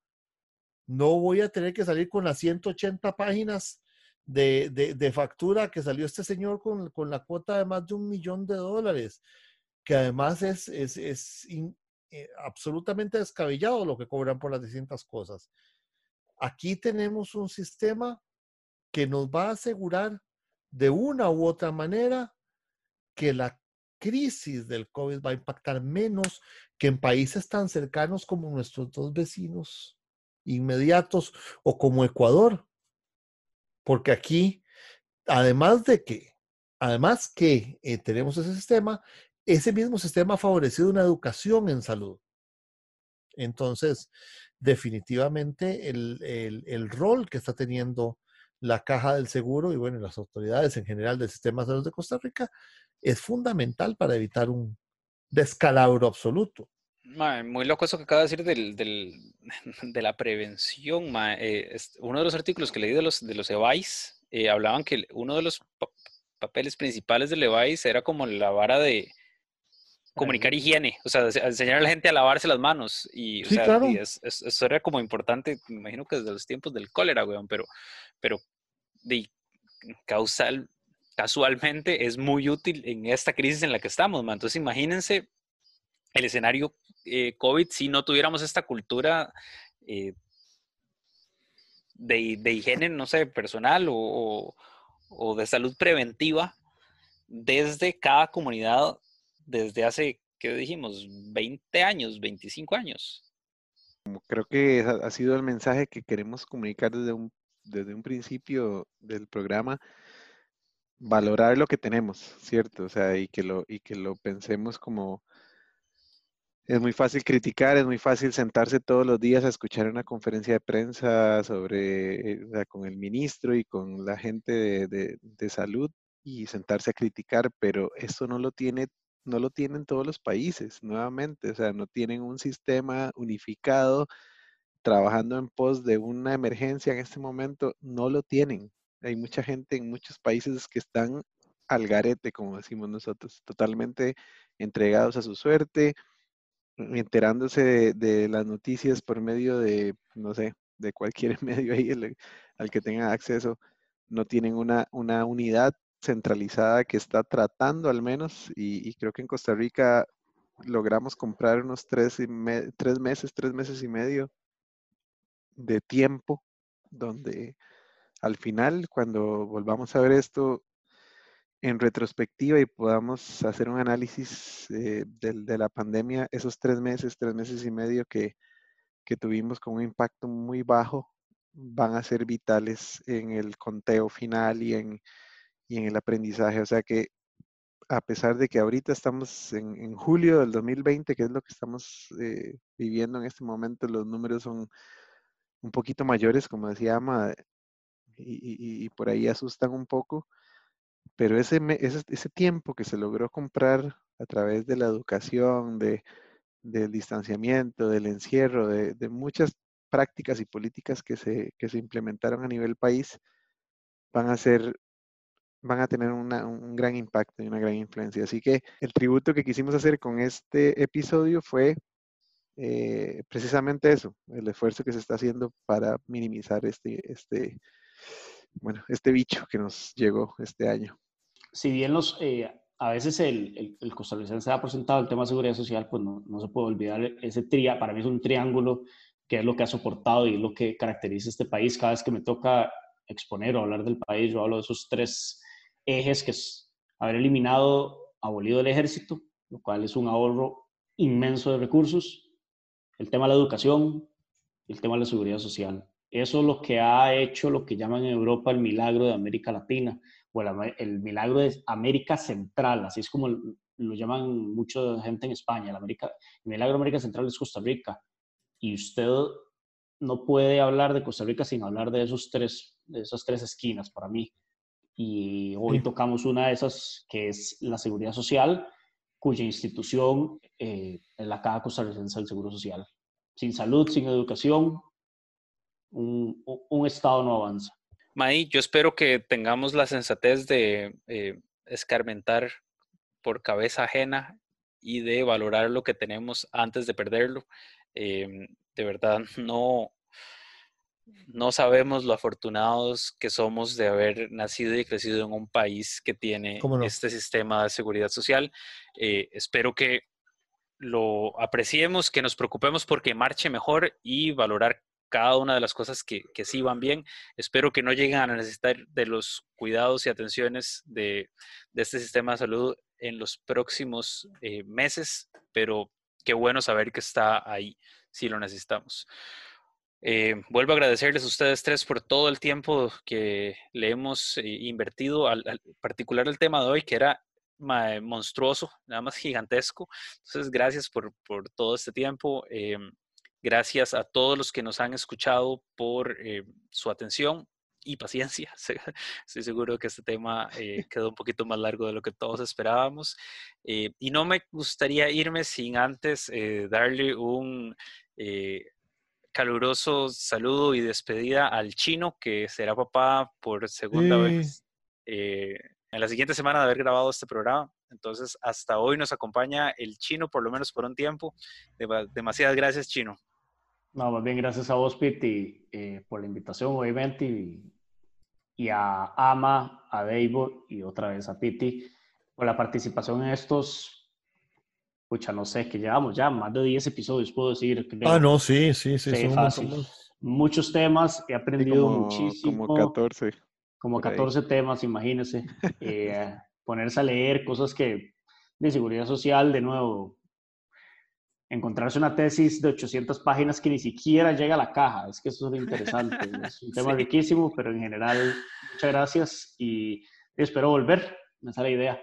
No voy a tener que salir con las 180 páginas de, factura que salió este señor con, la cuota de más de un millón de dólares, que además es, es, eh, absolutamente descabellado lo que cobran por las distintas cosas. Aquí tenemos un sistema que nos va a asegurar de una u otra manera que la crisis del COVID va a impactar menos que en países tan cercanos como nuestros dos vecinos inmediatos o como Ecuador, porque aquí, además de que, además que eh, tenemos ese sistema, ese mismo sistema ha favorecido una educación en salud. Entonces, definitivamente el, el, rol que está teniendo la caja del seguro y bueno, las autoridades en general del sistema de salud de Costa Rica es fundamental para evitar un descalabro absoluto. muy loco eso que acaba de decir del, del, [LAUGHS] de la prevención. Eh, uno de los artículos que leí de los, de los EVAIS eh, hablaban que uno de los papeles principales del EVAIS era como la vara de comunicar higiene, o sea, enseñar a la gente a lavarse las manos. Y, o sea, eso era como importante, me imagino que desde los tiempos del cólera, weón, pero, pero de, causal, casualmente es muy útil en esta crisis en la que estamos, man. Entonces imagínense el escenario eh, COVID si no tuviéramos esta cultura eh, de, higiene, no sé, personal o, de salud preventiva desde cada comunidad desde hace, ¿qué dijimos? 20 años, 25 años. Creo que ha sido el mensaje que queremos comunicar desde un, desde un principio del programa valorar lo que tenemos, ¿cierto? O sea, y que lo, y que lo pensemos como es muy fácil criticar, es muy fácil sentarse todos los días a escuchar una conferencia de prensa sobre, eh, con el ministro y con la gente de, salud y sentarse a criticar, pero eso no lo tiene, no lo tienen todos los países, nuevamente, o sea, no tienen un sistema unificado trabajando en pos de una emergencia en este momento, no lo tienen. Hay mucha gente en muchos países que están al garete, como decimos nosotros, totalmente entregados a su suerte, enterándose de, las noticias por medio de, no sé, de cualquier [LAUGHS] medio ahí al que tengan acceso, no tienen una, una unidad centralizada que está tratando al menos, y, creo que en Costa Rica logramos comprar unos tres, tres meses, tres meses y medio de tiempo, donde al final, cuando volvamos a ver esto, en retrospectiva y podamos hacer un análisis eh, de, la pandemia, esos tres meses, tres meses y medio que, tuvimos con un impacto muy bajo, van a ser vitales en el conteo final y en, en el aprendizaje. O sea que a pesar de que ahorita estamos en, julio del 2020, que es lo que estamos eh, viviendo en este momento, los números son un poquito mayores, como decía Ama, y por ahí asustan un poco pero ese, ese, tiempo que se logró comprar a través de la educación, de, del distanciamiento, del encierro, de, muchas prácticas y políticas que se, que se implementaron a nivel país, van a ser van a tener un gran impacto y una gran influencia. Así que el tributo que quisimos hacer con este episodio fue eh, precisamente eso, el esfuerzo que se está haciendo para minimizar este, este, bueno, este bicho que nos llegó este año. Si bien los, eh, a veces el, el, costarricense ha presentado el tema de seguridad social, pues no, no se puede olvidar ese tria, para mí es un triángulo que es lo que ha soportado y es lo que caracteriza este país. Cada vez que me toca exponer o hablar del país, yo hablo de esos tres ejes, que es haber eliminado, abolido el ejército, lo cual es un ahorro inmenso de recursos, el tema de la educación el tema de la seguridad social. Eso es lo que ha hecho lo que llaman en Europa el milagro de América Latina o el, milagro de América Central, así es como lo llaman mucha gente en España. El, América, el milagro de América Central es Costa Rica. Y usted no puede hablar de Costa Rica sin hablar de, esos tres, de esas tres esquinas para mí. Y hoy tocamos una de esas, que es la seguridad social, cuya institución eh, es la Caja Costarricense del Seguro Social. Sin salud, sin educación, un, un Estado no avanza. May, yo espero que tengamos la sensatez de eh, escarmentar por cabeza ajena y de valorar lo que tenemos antes de perderlo. Em, de verdad, [LAUGHS] no, no sabemos lo afortunados que somos de haber nacido y crecido en un país que tiene este sistema de seguridad social. Eh, espero que lo apreciemos, que nos preocupemos porque marche mejor y valorar cada una de las cosas que, que, sí van bien. Espero que no lleguen a necesitar de los cuidados y atenciones de, de este sistema de salud en los próximos eh, meses, pero qué bueno saber que está ahí si lo necesitamos. Eh, vuelvo a agradecerles a ustedes tres por todo el tiempo que le hemos eh, invertido, al, particular el tema de hoy, que era monstruoso, nada más gigantesco. Entonces, gracias por, por todo este tiempo. Gracias a todos los que nos han escuchado por eh, su atención y paciencia. [LAUGHS] Estoy seguro que este tema eh, [LAUGHS] quedó un poquito más largo de lo que todos esperábamos. Eh, y no me gustaría irme sin antes darle un caluroso saludo y despedida al chino, que será papá por segunda vez en la siguiente semana de haber grabado este programa. Entonces, hasta hoy nos acompaña el chino, por lo menos por un tiempo. Demasiadas gracias, chino. No, más bien gracias a vos, Piti, eh, por la invitación, obviamente, y, y, a Ama, a David y otra vez a Piti por la participación en estos, pucha, no sé, que llevamos ya más de 10 episodios, puedo decir. ah, no, sí, sí, sí. sí Muchos temas, he aprendido muchísimo. Como 14. Como 14 temas, imagínense. [LAUGHS] Eh, ponerse a leer cosas que de seguridad social, de nuevo, encontrarse una tesis de 800 páginas que ni siquiera llega a la caja. Es que eso es lo interesante. [LAUGHS] Es un tema riquísimo, pero en general, muchas gracias y espero volver. Me sale la idea.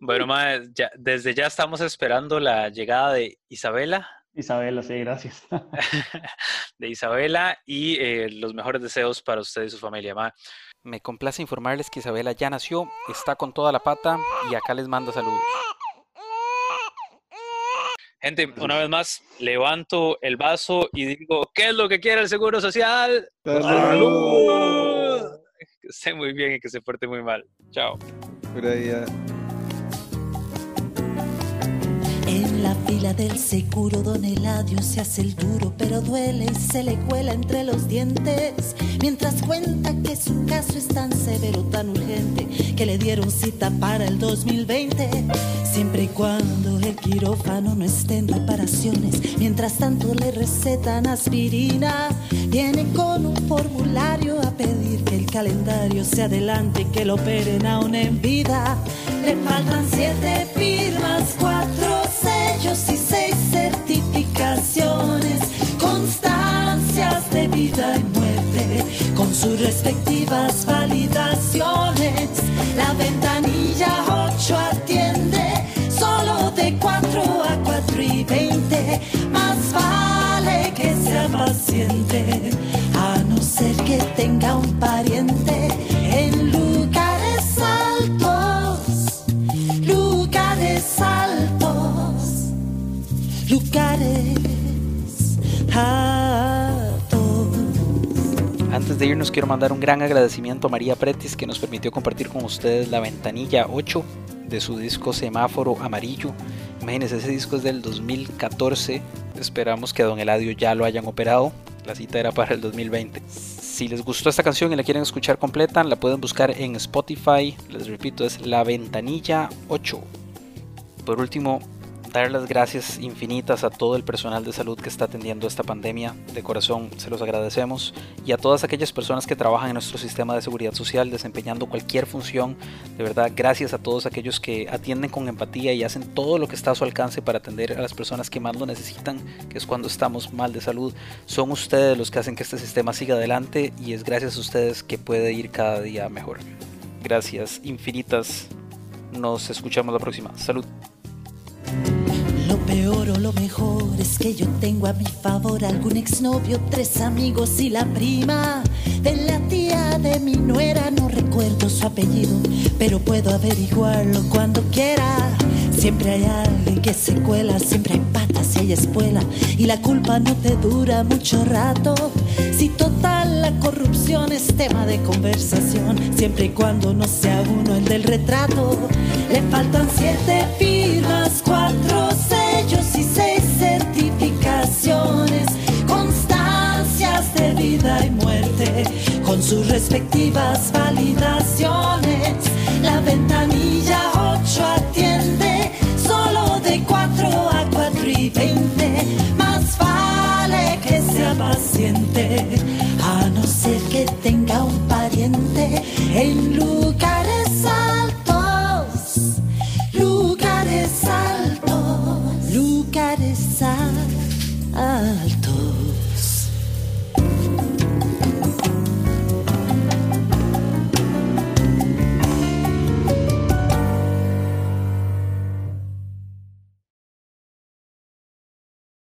Bueno, ya, desde ya estamos esperando la llegada de Isabela. Isabela, sí, gracias. [LAUGHS] [LAUGHS] de Isabela y eh, los mejores deseos para usted y su familia. Ma. Me complace informarles que Isabela ya nació, está con toda la pata y acá les mando saludos. Gente, una vez más, levanto el vaso y digo, ¿qué es lo que quiere el Seguro Social? ¡Salud! Que esté muy bien y que se porte muy mal. Chao. En la fila del seguro, don Eladio se hace el duro, pero duele y se le cuela entre los dientes. Mientras cuenta que su caso es tan severo, tan urgente, que le dieron cita para el 2020. Siempre y cuando el quirófano no esté en reparaciones, mientras tanto le recetan aspirina. Viene con un formulario a pedir que el calendario se adelante, que lo operen aún en vida. Le faltan siete firmas, cuatro sellos y seis certificaciones, constancias de vida y muerte, con sus respectivas validaciones. La ventanilla 8 atiende solo de 4 a 4 y 20, más vale que sea paciente, a no ser que tenga un pariente Antes de irnos quiero mandar un gran agradecimiento a María Pretis que nos permitió compartir con ustedes la ventanilla 8 de su disco Semáforo Amarillo. Imagínense, ese disco es del 2014. Esperamos que Don Eladio ya lo hayan operado. La cita era para el 2020. Si les gustó esta canción y la quieren escuchar completa, la pueden buscar en Spotify. Les repito, es La Ventanilla 8. Por último, dar las gracias infinitas a todo el personal de salud que está atendiendo esta pandemia. De corazón se los agradecemos. Y a todas aquellas personas que trabajan en nuestro sistema de seguridad social desempeñando cualquier función. De verdad, gracias a todos aquellos que atienden con empatía y hacen todo lo que está a su alcance para atender a las personas que más lo necesitan, que es cuando estamos mal de salud. Son ustedes los que hacen que este sistema siga adelante y es gracias a ustedes que puede ir cada día mejor. Gracias infinitas. Nos escuchamos la próxima. Salud. Lo peor o lo mejor es que yo tengo a mi favor algún exnovio, tres amigos y la prima de la tía de mi nuera, no recuerdo su apellido, pero puedo averiguarlo cuando quiera. Siempre hay alguien que se cuela, siempre hay patas y hay espuela, y la culpa no te dura mucho rato. Si total la corrupción es tema de conversación, siempre y cuando no sea uno el del retrato. Le faltan siete firmas, cuatro sellos y seis certificaciones de vida y muerte, con sus respectivas validaciones. La ventanilla a no ser que tenga un pariente en lugares